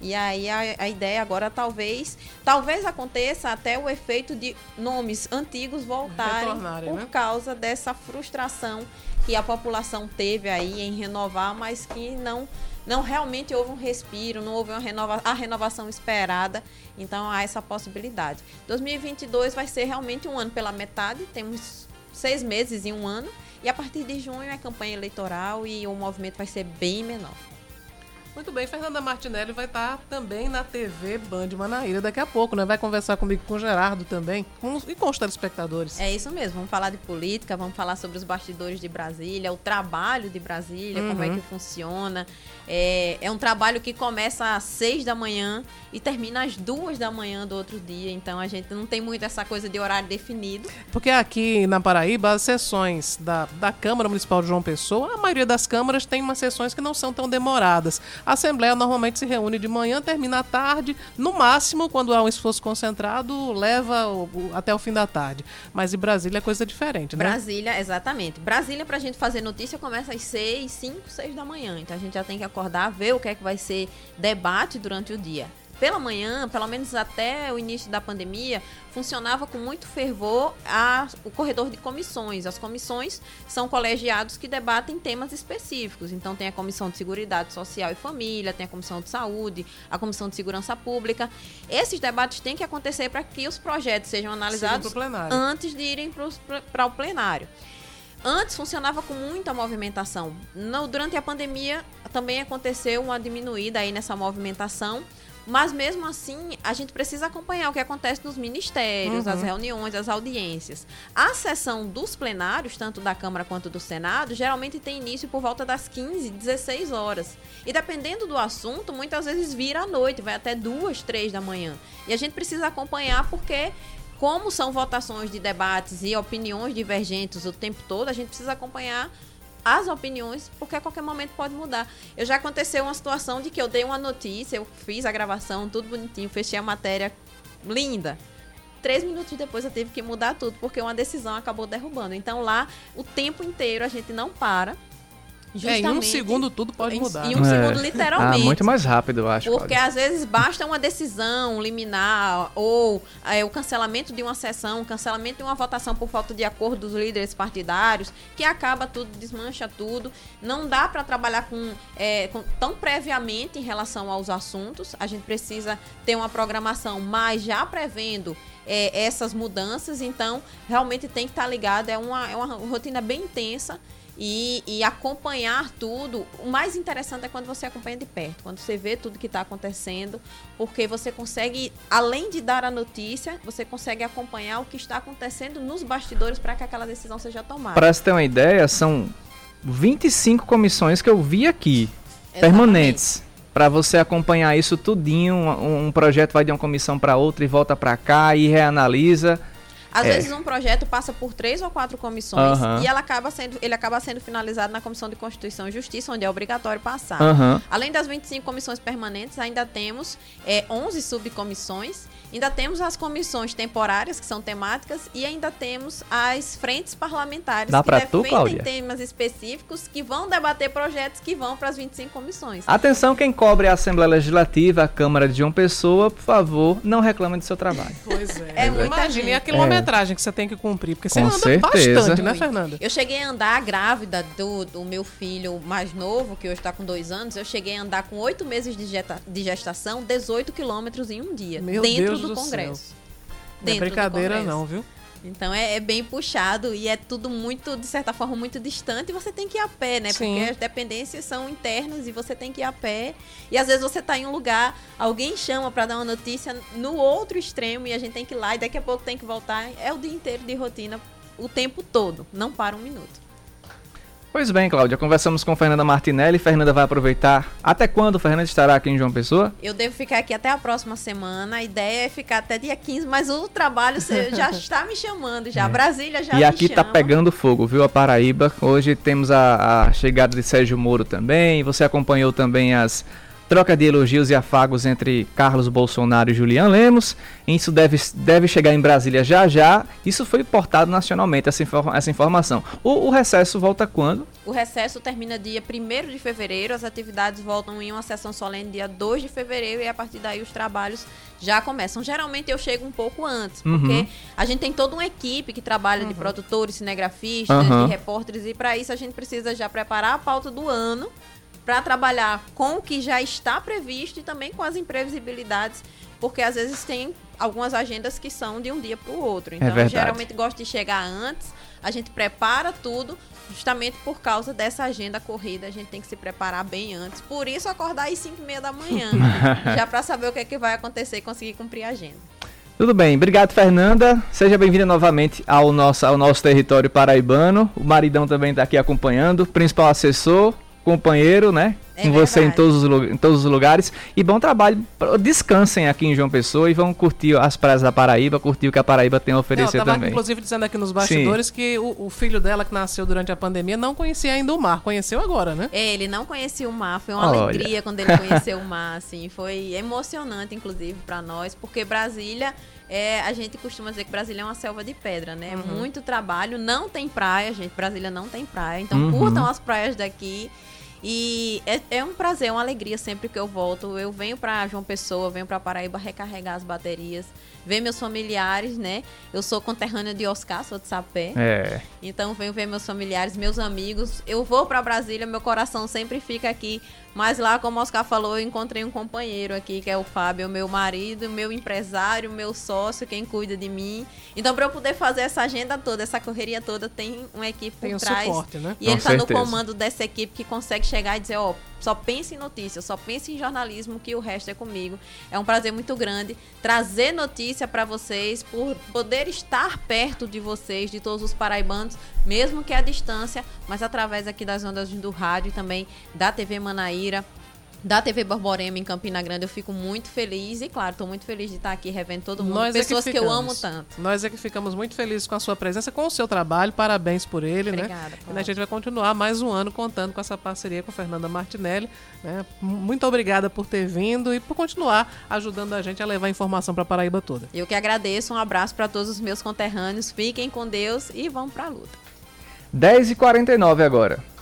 S11: E aí a, a ideia agora talvez talvez aconteça até o efeito de nomes antigos voltarem por
S3: né?
S11: causa dessa frustração que a população teve aí em renovar, mas que não não realmente houve um respiro, não houve renova, a renovação esperada. Então há essa possibilidade. 2022 vai ser realmente um ano pela metade, temos seis meses em um ano. E a partir de junho é campanha eleitoral e o movimento vai ser bem menor.
S3: Muito bem, Fernanda Martinelli vai estar também na TV Band Manaíra daqui a pouco, né? Vai conversar comigo com o Gerardo também com, e com os telespectadores.
S11: É isso mesmo, vamos falar de política, vamos falar sobre os bastidores de Brasília, o trabalho de Brasília, como é
S3: Uhum.
S11: que funciona. É, é um trabalho que começa às seis da manhã e termina às duas da manhã do outro dia, então a gente não tem muito essa coisa de horário definido.
S3: Porque aqui na Paraíba, as sessões da, da Câmara Municipal de João Pessoa, a maioria das câmaras tem umas sessões que não são tão demoradas. A Assembleia normalmente se reúne de manhã, termina à tarde, no máximo, quando há um esforço concentrado, leva até o fim da tarde. Mas em Brasília é coisa diferente, né?
S11: Brasília, exatamente. Brasília, pra gente fazer notícia, começa às 6, 5, 6 da manhã. Então a gente já tem que acordar, ver o que é que vai ser debate durante o dia. Pela manhã, pelo menos até o início da pandemia, funcionava com muito fervor a- o corredor de comissões. As comissões são colegiados que debatem temas específicos. Então tem a Comissão de Seguridade Social e Família, tem a Comissão de Saúde, a Comissão de Segurança Pública. Esses debates têm que acontecer para que os projetos sejam analisados
S3: plenário.
S11: antes de irem para o plenário. Antes funcionava com muita movimentação. No- durante a pandemia também aconteceu uma diminuída aí nessa movimentação. Mas mesmo assim, a gente precisa acompanhar o que acontece nos ministérios,
S3: Uhum.
S11: as reuniões, as audiências. A sessão dos plenários, tanto da Câmara quanto do Senado, geralmente tem início por volta das 15, 16 horas. E dependendo do assunto, muitas vezes vira à noite, vai até duas, três da manhã. E a gente precisa acompanhar porque como são votações de debates e opiniões divergentes o tempo todo, a gente precisa acompanhar as opiniões, porque a qualquer momento pode mudar. Eu já aconteceu uma situação de que eu dei uma notícia, eu fiz a gravação, tudo bonitinho, fechei a matéria linda. Três minutos depois eu tive que mudar tudo, porque uma decisão acabou derrubando. Então lá, o tempo inteiro a gente não para.
S3: É, em um
S11: justamente-
S3: segundo tudo pode mudar.
S11: Em um
S2: É.
S11: segundo, literalmente.
S2: Ah, muito mais rápido, eu acho.
S11: Porque
S2: Cláudia.
S11: às vezes basta uma decisão liminar ou é, o cancelamento de uma sessão, o cancelamento de uma votação por falta de acordo dos líderes partidários, que acaba tudo, desmancha tudo. Não dá para trabalhar com, é, com- tão previamente em relação aos assuntos. A gente precisa ter uma programação, mas já prevendo é, essas mudanças. Então, realmente tem que estar ligado. É uma, é uma rotina bem intensa e, e acompanhar tudo. O mais interessante é quando você acompanha de perto, quando você vê tudo que está acontecendo, porque você consegue, além de dar a notícia, você consegue acompanhar o que está acontecendo nos bastidores para que aquela decisão seja tomada.
S2: Pra você ter uma ideia, são 25 comissões que eu vi aqui,
S11: Exatamente.
S2: permanentes. Pra você acompanhar isso tudinho, um, um projeto vai de uma comissão pra outra e volta pra cá e reanalisa.
S11: Às
S2: É.
S11: vezes um projeto passa por três ou quatro comissões e ela acaba sendo, ele acaba sendo finalizado na Comissão de Constituição e Justiça, onde é obrigatório passar. Além das 25 comissões permanentes, ainda temos é, 11 subcomissões, ainda temos as comissões temporárias, que são temáticas, e ainda temos as frentes parlamentares,
S2: Dá
S11: que
S2: tu,
S11: defendem
S2: Cláudia?
S11: temas específicos, que vão debater projetos que vão para as 25 comissões.
S2: Atenção, quem cobre a Assembleia Legislativa, a Câmara de João Pessoa, por favor, não reclame do seu trabalho.
S3: Pois é.
S11: É muita
S3: Imagine,
S11: gente.
S3: a quilometragem quilometragem que você tem que cumprir, porque você
S2: Com
S3: anda
S2: certeza.
S3: bastante, né. Fernanda?
S11: Eu cheguei a andar grávida do, do meu filho mais novo, que hoje está com dois anos. Eu cheguei a andar com oito meses de, geta- de gestação, 18 quilômetros em um dia.
S3: Meu
S11: dentro
S3: Deus
S11: do,
S3: do
S11: Congresso.
S3: Não é brincadeira
S11: Congresso.
S3: não, viu?
S11: Então é, é bem puxado e é tudo muito, de certa forma, muito distante e você tem que ir a pé, né?
S3: Sim.
S11: Porque as dependências são internas e você tem que ir a pé. E às vezes você tá em um lugar, alguém chama para dar uma notícia no outro extremo e a gente tem que ir lá e daqui a pouco tem que voltar. É o dia inteiro de rotina, o tempo todo, não para um minuto.
S2: Pois bem, Cláudia, conversamos com Fernanda Martinelli. Fernanda vai aproveitar. Até quando Fernanda estará aqui em João Pessoa?
S11: Eu devo ficar aqui até a próxima semana. A ideia é ficar até dia 15, mas o trabalho já está me chamando já. Brasília já
S2: É. e aqui tá
S11: chama.
S2: pegando fogo, viu? A Paraíba. Hoje temos a, a chegada de Sérgio Moro também. Você acompanhou também as trocas de elogios e afagos entre Carlos Bolsonaro e Julian Lemos. Isso deve, deve chegar em Brasília já já. Isso foi portado nacionalmente, essa, informa- essa informação. O, o recesso volta quando?
S11: O recesso termina dia 1 de fevereiro, as atividades voltam em uma sessão solene dia 2 de fevereiro e a partir daí os trabalhos já começam. Geralmente eu chego um pouco antes,
S2: Uhum.
S11: porque a gente tem toda uma equipe que trabalha de produtores, cinegrafistas,
S2: Uhum.
S11: de repórteres e para isso a gente precisa já preparar a pauta do ano para trabalhar com o que já está previsto e também com as imprevisibilidades, porque às vezes tem algumas agendas que são de um dia para o outro. Então, eu
S2: verdade.
S11: geralmente gosto de chegar antes, a gente prepara tudo, justamente por causa dessa agenda corrida, a gente tem que se preparar bem antes. Por isso, acordar às 5 e meia da manhã, já para saber o que, é que vai acontecer e conseguir cumprir a agenda.
S2: Tudo bem, obrigado Fernanda. Seja bem-vinda novamente ao nosso, ao nosso território paraibano. O maridão também está aqui acompanhando, principal assessor, companheiro, né?
S11: É
S2: Com você em todos, os, em todos os lugares. E bom trabalho. Descansem aqui em João Pessoa e vão curtir as praias da Paraíba, curtir o que a Paraíba tem a
S3: Não,
S2: oferecer
S3: tava
S2: também.
S3: inclusive dizendo aqui nos bastidores que o, o filho dela que nasceu durante a pandemia não conhecia ainda o mar, conheceu agora, né?
S11: É, ele não conhecia o mar, foi uma
S2: Olha.
S11: alegria quando ele conheceu o mar, assim, foi emocionante, inclusive, para nós, porque Brasília, é, a gente costuma dizer que Brasília é uma selva de pedra, né?
S3: Uhum.
S11: Muito trabalho, não tem praia, gente, Brasília não tem praia, então
S2: Uhum.
S11: curtam as praias daqui. E é, é um prazer, uma alegria sempre que eu volto. Eu venho para João Pessoa, venho para Paraíba recarregar as baterias, ver meus familiares, né? Eu sou conterrânea de Oscar, sou de Sapé.
S2: É.
S11: Então venho ver meus familiares, meus amigos. Eu vou para Brasília, meu coração sempre fica aqui. Mas lá, como o Oscar falou, eu encontrei um companheiro aqui, que é o Fábio, meu marido, meu empresário, meu sócio, quem cuida de mim. Então, para eu poder fazer essa agenda toda, essa correria toda, tem uma equipe
S3: Tem
S11: por
S3: o
S11: trás.
S3: suporte, né?
S11: E
S2: Com
S11: ele está no comando dessa equipe que consegue chegar e dizer, ó, só pense em notícia, só pense em jornalismo, que o resto é comigo. É um prazer muito grande trazer notícia para vocês, por poder estar perto de vocês, de todos os paraibanos, mesmo que à distância, mas através aqui das ondas do rádio e também da TV Manaíra. Da TV Borborema em Campina Grande, eu fico muito feliz e, claro, estou muito feliz de estar aqui revendo todo mundo.
S3: Nós
S11: Pessoas
S3: é
S11: que,
S3: que,
S11: eu amo tanto.
S3: Nós é que ficamos muito felizes com a sua presença, com o seu trabalho. Parabéns por ele, né?
S11: Obrigada,
S3: E a gente vai continuar mais um ano contando com essa parceria com Fernanda Martinelli. né? Muito obrigada por ter vindo e por continuar ajudando a gente a levar informação para Paraíba toda.
S11: Eu que agradeço, um abraço para todos os meus conterrâneos. Fiquem com Deus e vamos para a luta.
S2: 10h49 agora.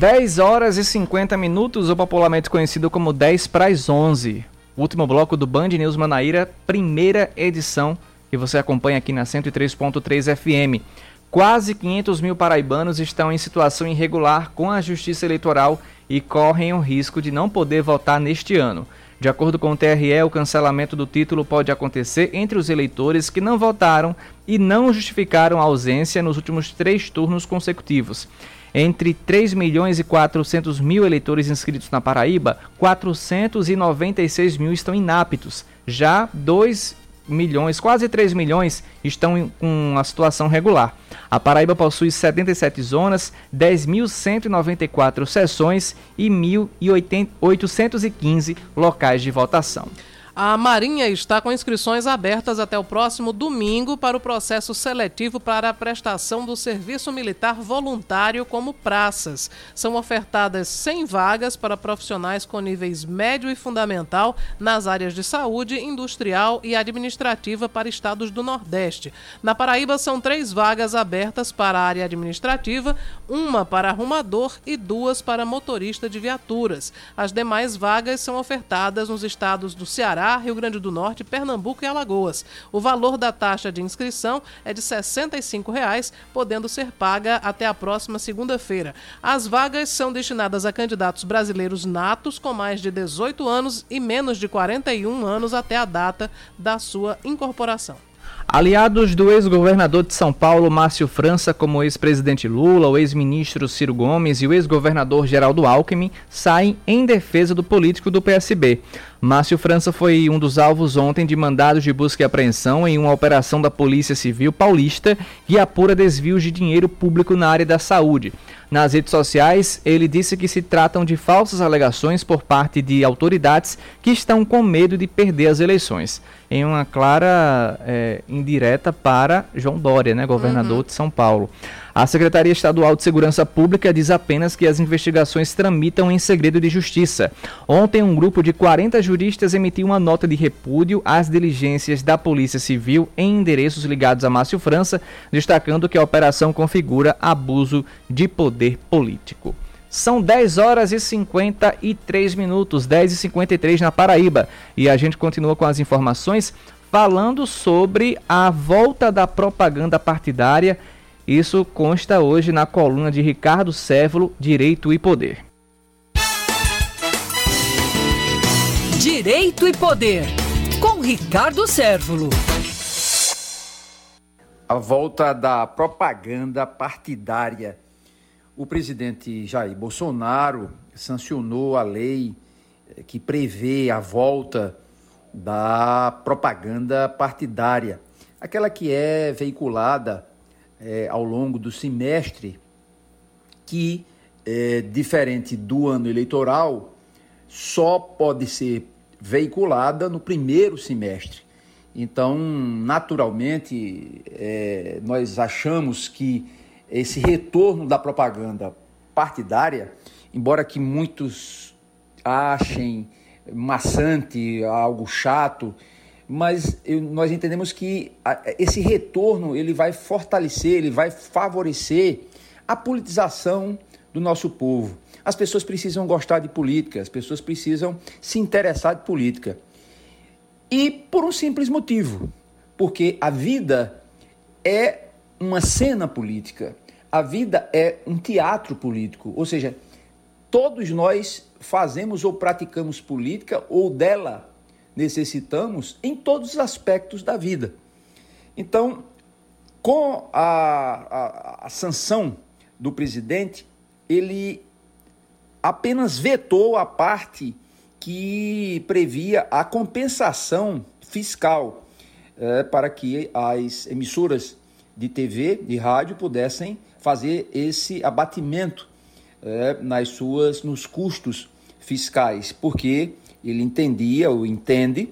S2: Dez horas e 50 minutos, ou popularmente conhecido como 10 para as 11. Último bloco do Band News Manaíra, primeira edição, que você acompanha aqui na 103.3 FM. Quase 500 mil paraibanos estão em situação irregular com a Justiça Eleitoral e correm o risco de não poder votar neste ano. De acordo com o TRE, o cancelamento do título pode acontecer entre os eleitores que não votaram e não justificaram a ausência nos últimos três turnos consecutivos. Entre 3 milhões e 400 mil eleitores inscritos na Paraíba, 496 mil estão inaptos. Já 2 milhões, quase 3 milhões, estão com a situação regular. A Paraíba possui 77 zonas, 10.194 sessões e 1.815 locais de votação.
S3: A Marinha está com inscrições abertas até o próximo domingo para o processo seletivo para a prestação do serviço militar voluntário como praças. São ofertadas 100 vagas para profissionais com níveis médio e fundamental nas áreas de saúde, industrial e administrativa para estados do Nordeste. Na Paraíba são três vagas abertas para a área administrativa, uma para arrumador e duas para motorista de viaturas. As demais vagas são ofertadas nos estados do Ceará Rio Grande do Norte, Pernambuco e Alagoas. O valor da taxa de inscrição é de 65 reais, podendo ser paga até a próxima segunda-feira. As vagas são destinadas a candidatos brasileiros natos com mais de 18 anos e menos de 41 anos até a data da sua incorporação.
S2: Aliados do ex-governador de São Paulo, Márcio França, como o ex-presidente Lula, o ex-ministro Ciro Gomes e o ex-governador Geraldo Alckmin, saem em defesa do político do PSB. Márcio França foi um dos alvos ontem de mandados de busca e apreensão em uma operação da Polícia Civil Paulista que apura desvios de dinheiro público na área da saúde. Nas redes sociais, ele disse que se tratam de falsas alegações por parte de autoridades que estão com medo de perder as eleições. Em uma clara é, indireta para João Dória, né, governador uhum. de São Paulo. A Secretaria Estadual de Segurança Pública diz apenas que as investigações tramitam em segredo de justiça. Ontem, um grupo de 40 juristas emitiu uma nota de repúdio às diligências da Polícia Civil em endereços ligados a Márcio França, destacando que a operação configura abuso de poder político. São 10 horas e 53 minutos, 10 e 53 na Paraíba. E a gente continua com as informações falando sobre a volta da propaganda partidária isso consta hoje na coluna de Ricardo Sévolo, Direito e Poder.
S1: Direito e Poder, com Ricardo Sévolo.
S12: A volta da propaganda partidária. O presidente Jair Bolsonaro sancionou a lei eh, que prevê a volta da propaganda partidária, aquela que é veiculada é, ao longo do semestre que, é, diferente do ano eleitoral, só pode ser veiculada no primeiro semestre. Então, naturalmente, é, nós achamos que esse retorno da propaganda partidária, embora que muitos achem maçante, algo chato, mas eu, nós entendemos que esse retorno ele vai fortalecer, ele vai favorecer a politização do nosso povo. As pessoas precisam gostar de política, as pessoas precisam se interessar de política. E por um simples motivo, porque a vida é uma cena política, a vida é um teatro político, ou seja, todos nós fazemos ou praticamos política ou dela necessitamos em todos os aspectos da vida. Então, com a, a, a sanção do presidente, ele apenas vetou a parte que previa a compensação fiscal é, para que as emissoras de TV, de rádio, pudessem fazer esse abatimento é, nas suas, nos custos fiscais, porque ele entendia ou entende,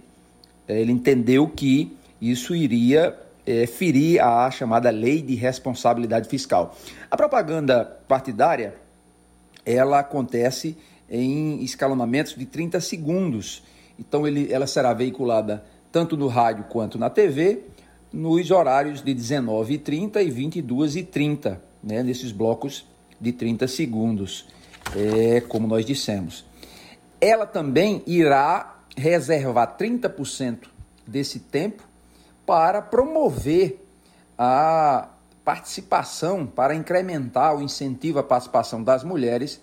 S12: é, ele entendeu que isso iria é, ferir a chamada lei de responsabilidade fiscal. A propaganda partidária, ela acontece em escalonamentos de 30 segundos. Então ele, ela será veiculada tanto no rádio quanto na TV, nos horários de 19h30 e 22h30, né, nesses blocos de 30 segundos, é, como nós dissemos ela também irá reservar 30% desse tempo para promover a participação, para incrementar o incentivo à participação das mulheres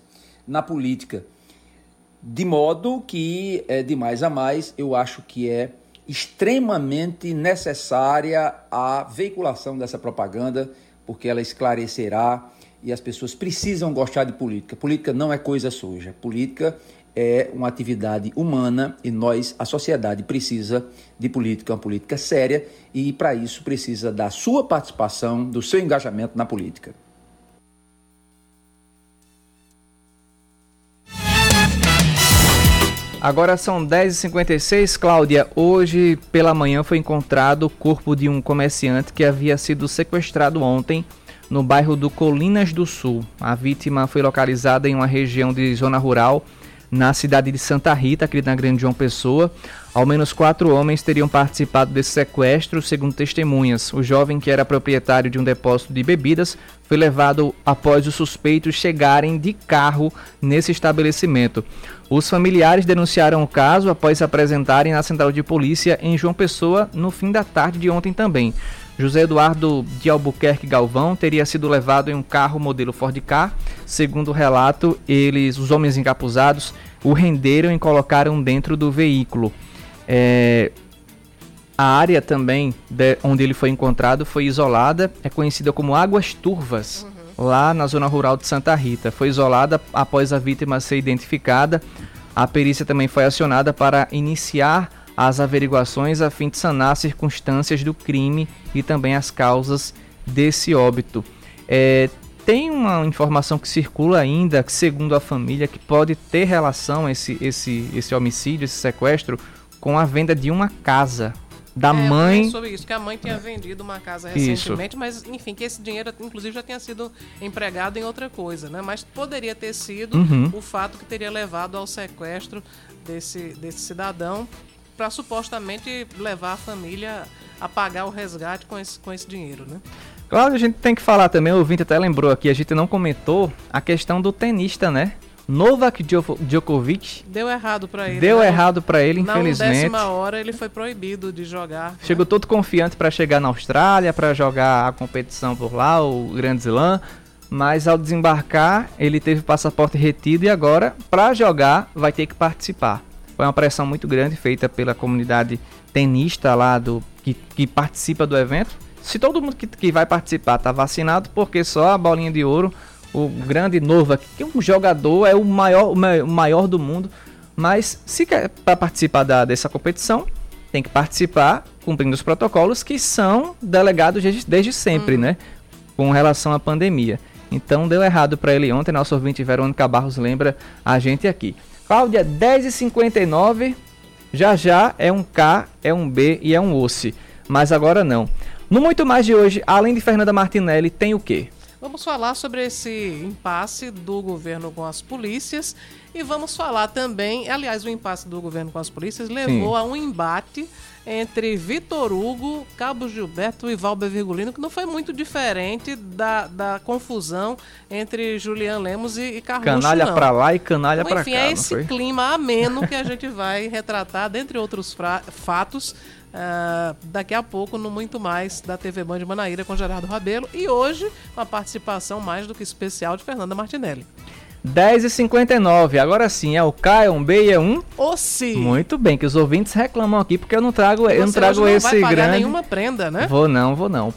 S12: na política. De modo que, é, de mais a mais, eu acho que é extremamente necessária a veiculação dessa propaganda, porque ela esclarecerá e as pessoas precisam gostar de política. Política não é coisa suja. Política é uma atividade humana e nós, a sociedade, precisa de política, uma política séria e, para isso, precisa da sua participação, do seu engajamento na política.
S2: Agora são 10h56, Cláudia. Hoje pela manhã foi encontrado o corpo de um comerciante que havia sido sequestrado ontem no bairro do Colinas do Sul. A vítima foi localizada em uma região de zona rural na cidade de Santa Rita, aqui na Grande João Pessoa. Ao menos quatro homens teriam participado desse sequestro, segundo testemunhas. O jovem, que era proprietário de um depósito de bebidas, foi levado após os suspeitos chegarem de carro nesse estabelecimento. Os familiares denunciaram o caso após se apresentarem na central de polícia em João Pessoa no fim da tarde de ontem também. José Eduardo de Albuquerque Galvão teria sido levado em um carro modelo Ford Ka. Segundo o relato, eles, os homens encapuzados, o renderam e colocaram dentro do veículo. É, a área também de, onde ele foi encontrado foi isolada, é conhecida como Águas Turvas. Lá na zona rural de Santa Rita. Foi isolada após a vítima ser identificada. A perícia também foi acionada para iniciar as averiguações a fim de sanar as circunstâncias do crime e também as causas desse óbito. É, tem uma informação que circula ainda, que, segundo a família, que pode ter relação esse, esse, esse homicídio, esse sequestro, com a venda de uma casa da
S3: é,
S2: mãe.
S3: sobre isso, que a mãe tinha vendido uma casa recentemente, isso. mas enfim, que esse dinheiro, inclusive, já tinha sido empregado em outra coisa, né? Mas poderia ter sido uhum. o fato que teria levado ao sequestro desse, desse cidadão para supostamente levar a família a pagar o resgate com esse, com esse dinheiro, né?
S2: Claro, a gente tem que falar também, o ouvinte até lembrou aqui, a gente não comentou a questão do tenista, né? Novak Djokovic.
S3: Deu errado para ele.
S2: Deu né? errado para ele, infelizmente.
S3: Na hora ele foi proibido de jogar. Né?
S2: Chegou né? todo confiante para chegar na Austrália, para jogar a competição por lá, o Grand Slam. Mas ao desembarcar, ele teve o passaporte retido e agora, para jogar, vai ter que participar. Foi uma pressão muito grande feita pela comunidade tenista lá do que, que participa do evento. Se todo mundo que, que vai participar está vacinado, porque só a bolinha de ouro, o grande Nova, que é um jogador, é o maior, o maior do mundo. Mas se quer para participar da, dessa competição, tem que participar cumprindo os protocolos que são delegados desde, desde sempre, uhum. né? Com relação à pandemia. Então deu errado para ele ontem. Nosso ouvinte Verônica Barros lembra a gente aqui. Cláudia, 10h59. Já já é um K, é um B e é um osse. Mas agora não. No Muito Mais de hoje, além de Fernanda Martinelli, tem o quê?
S3: Vamos falar sobre esse impasse do governo com as polícias e vamos falar também, aliás, o impasse do governo com as polícias levou Sim. a um embate entre Vitor Hugo, Cabo Gilberto e Valber Virgulino, que não foi muito diferente da, da confusão entre Julian Lemos e, e Carluxo,
S2: Canalha para lá e canalha para cá.
S3: Enfim, é esse clima ameno que a gente vai retratar, dentre outros fatos, uh, daqui a pouco no Muito Mais da TV Band de Manaíra com Gerardo Rabelo. E hoje, uma participação mais do que especial de Fernanda Martinelli.
S2: 10h59. Agora sim, é o K, é um B e é um.
S3: O sim.
S2: Muito bem, que os ouvintes reclamam aqui porque eu não trago, eu não trago não esse vai grande.
S3: nenhuma prenda, né?
S2: Vou não, vou não.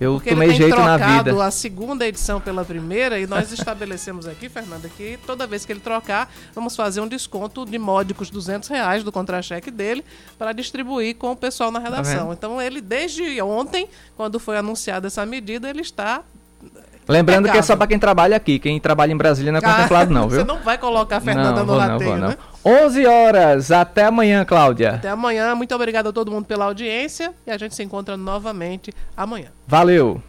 S2: Eu
S3: Porque
S2: tomei jeito na vida.
S3: a segunda edição pela primeira e nós estabelecemos aqui, Fernanda, que toda vez que ele trocar, vamos fazer um desconto de módicos 200 reais do contra-cheque dele para distribuir com o pessoal na tá redação. Tá então ele, desde ontem, quando foi anunciada essa medida, ele está
S2: Lembrando é que é só para quem trabalha aqui. Quem trabalha em Brasília não é contemplado, não, viu?
S3: Você não vai colocar a Fernanda não, no rateio, não, né?
S2: 11 horas. Até amanhã, Cláudia.
S3: Até amanhã. Muito obrigado a todo mundo pela audiência. E a gente se encontra novamente amanhã.
S2: Valeu.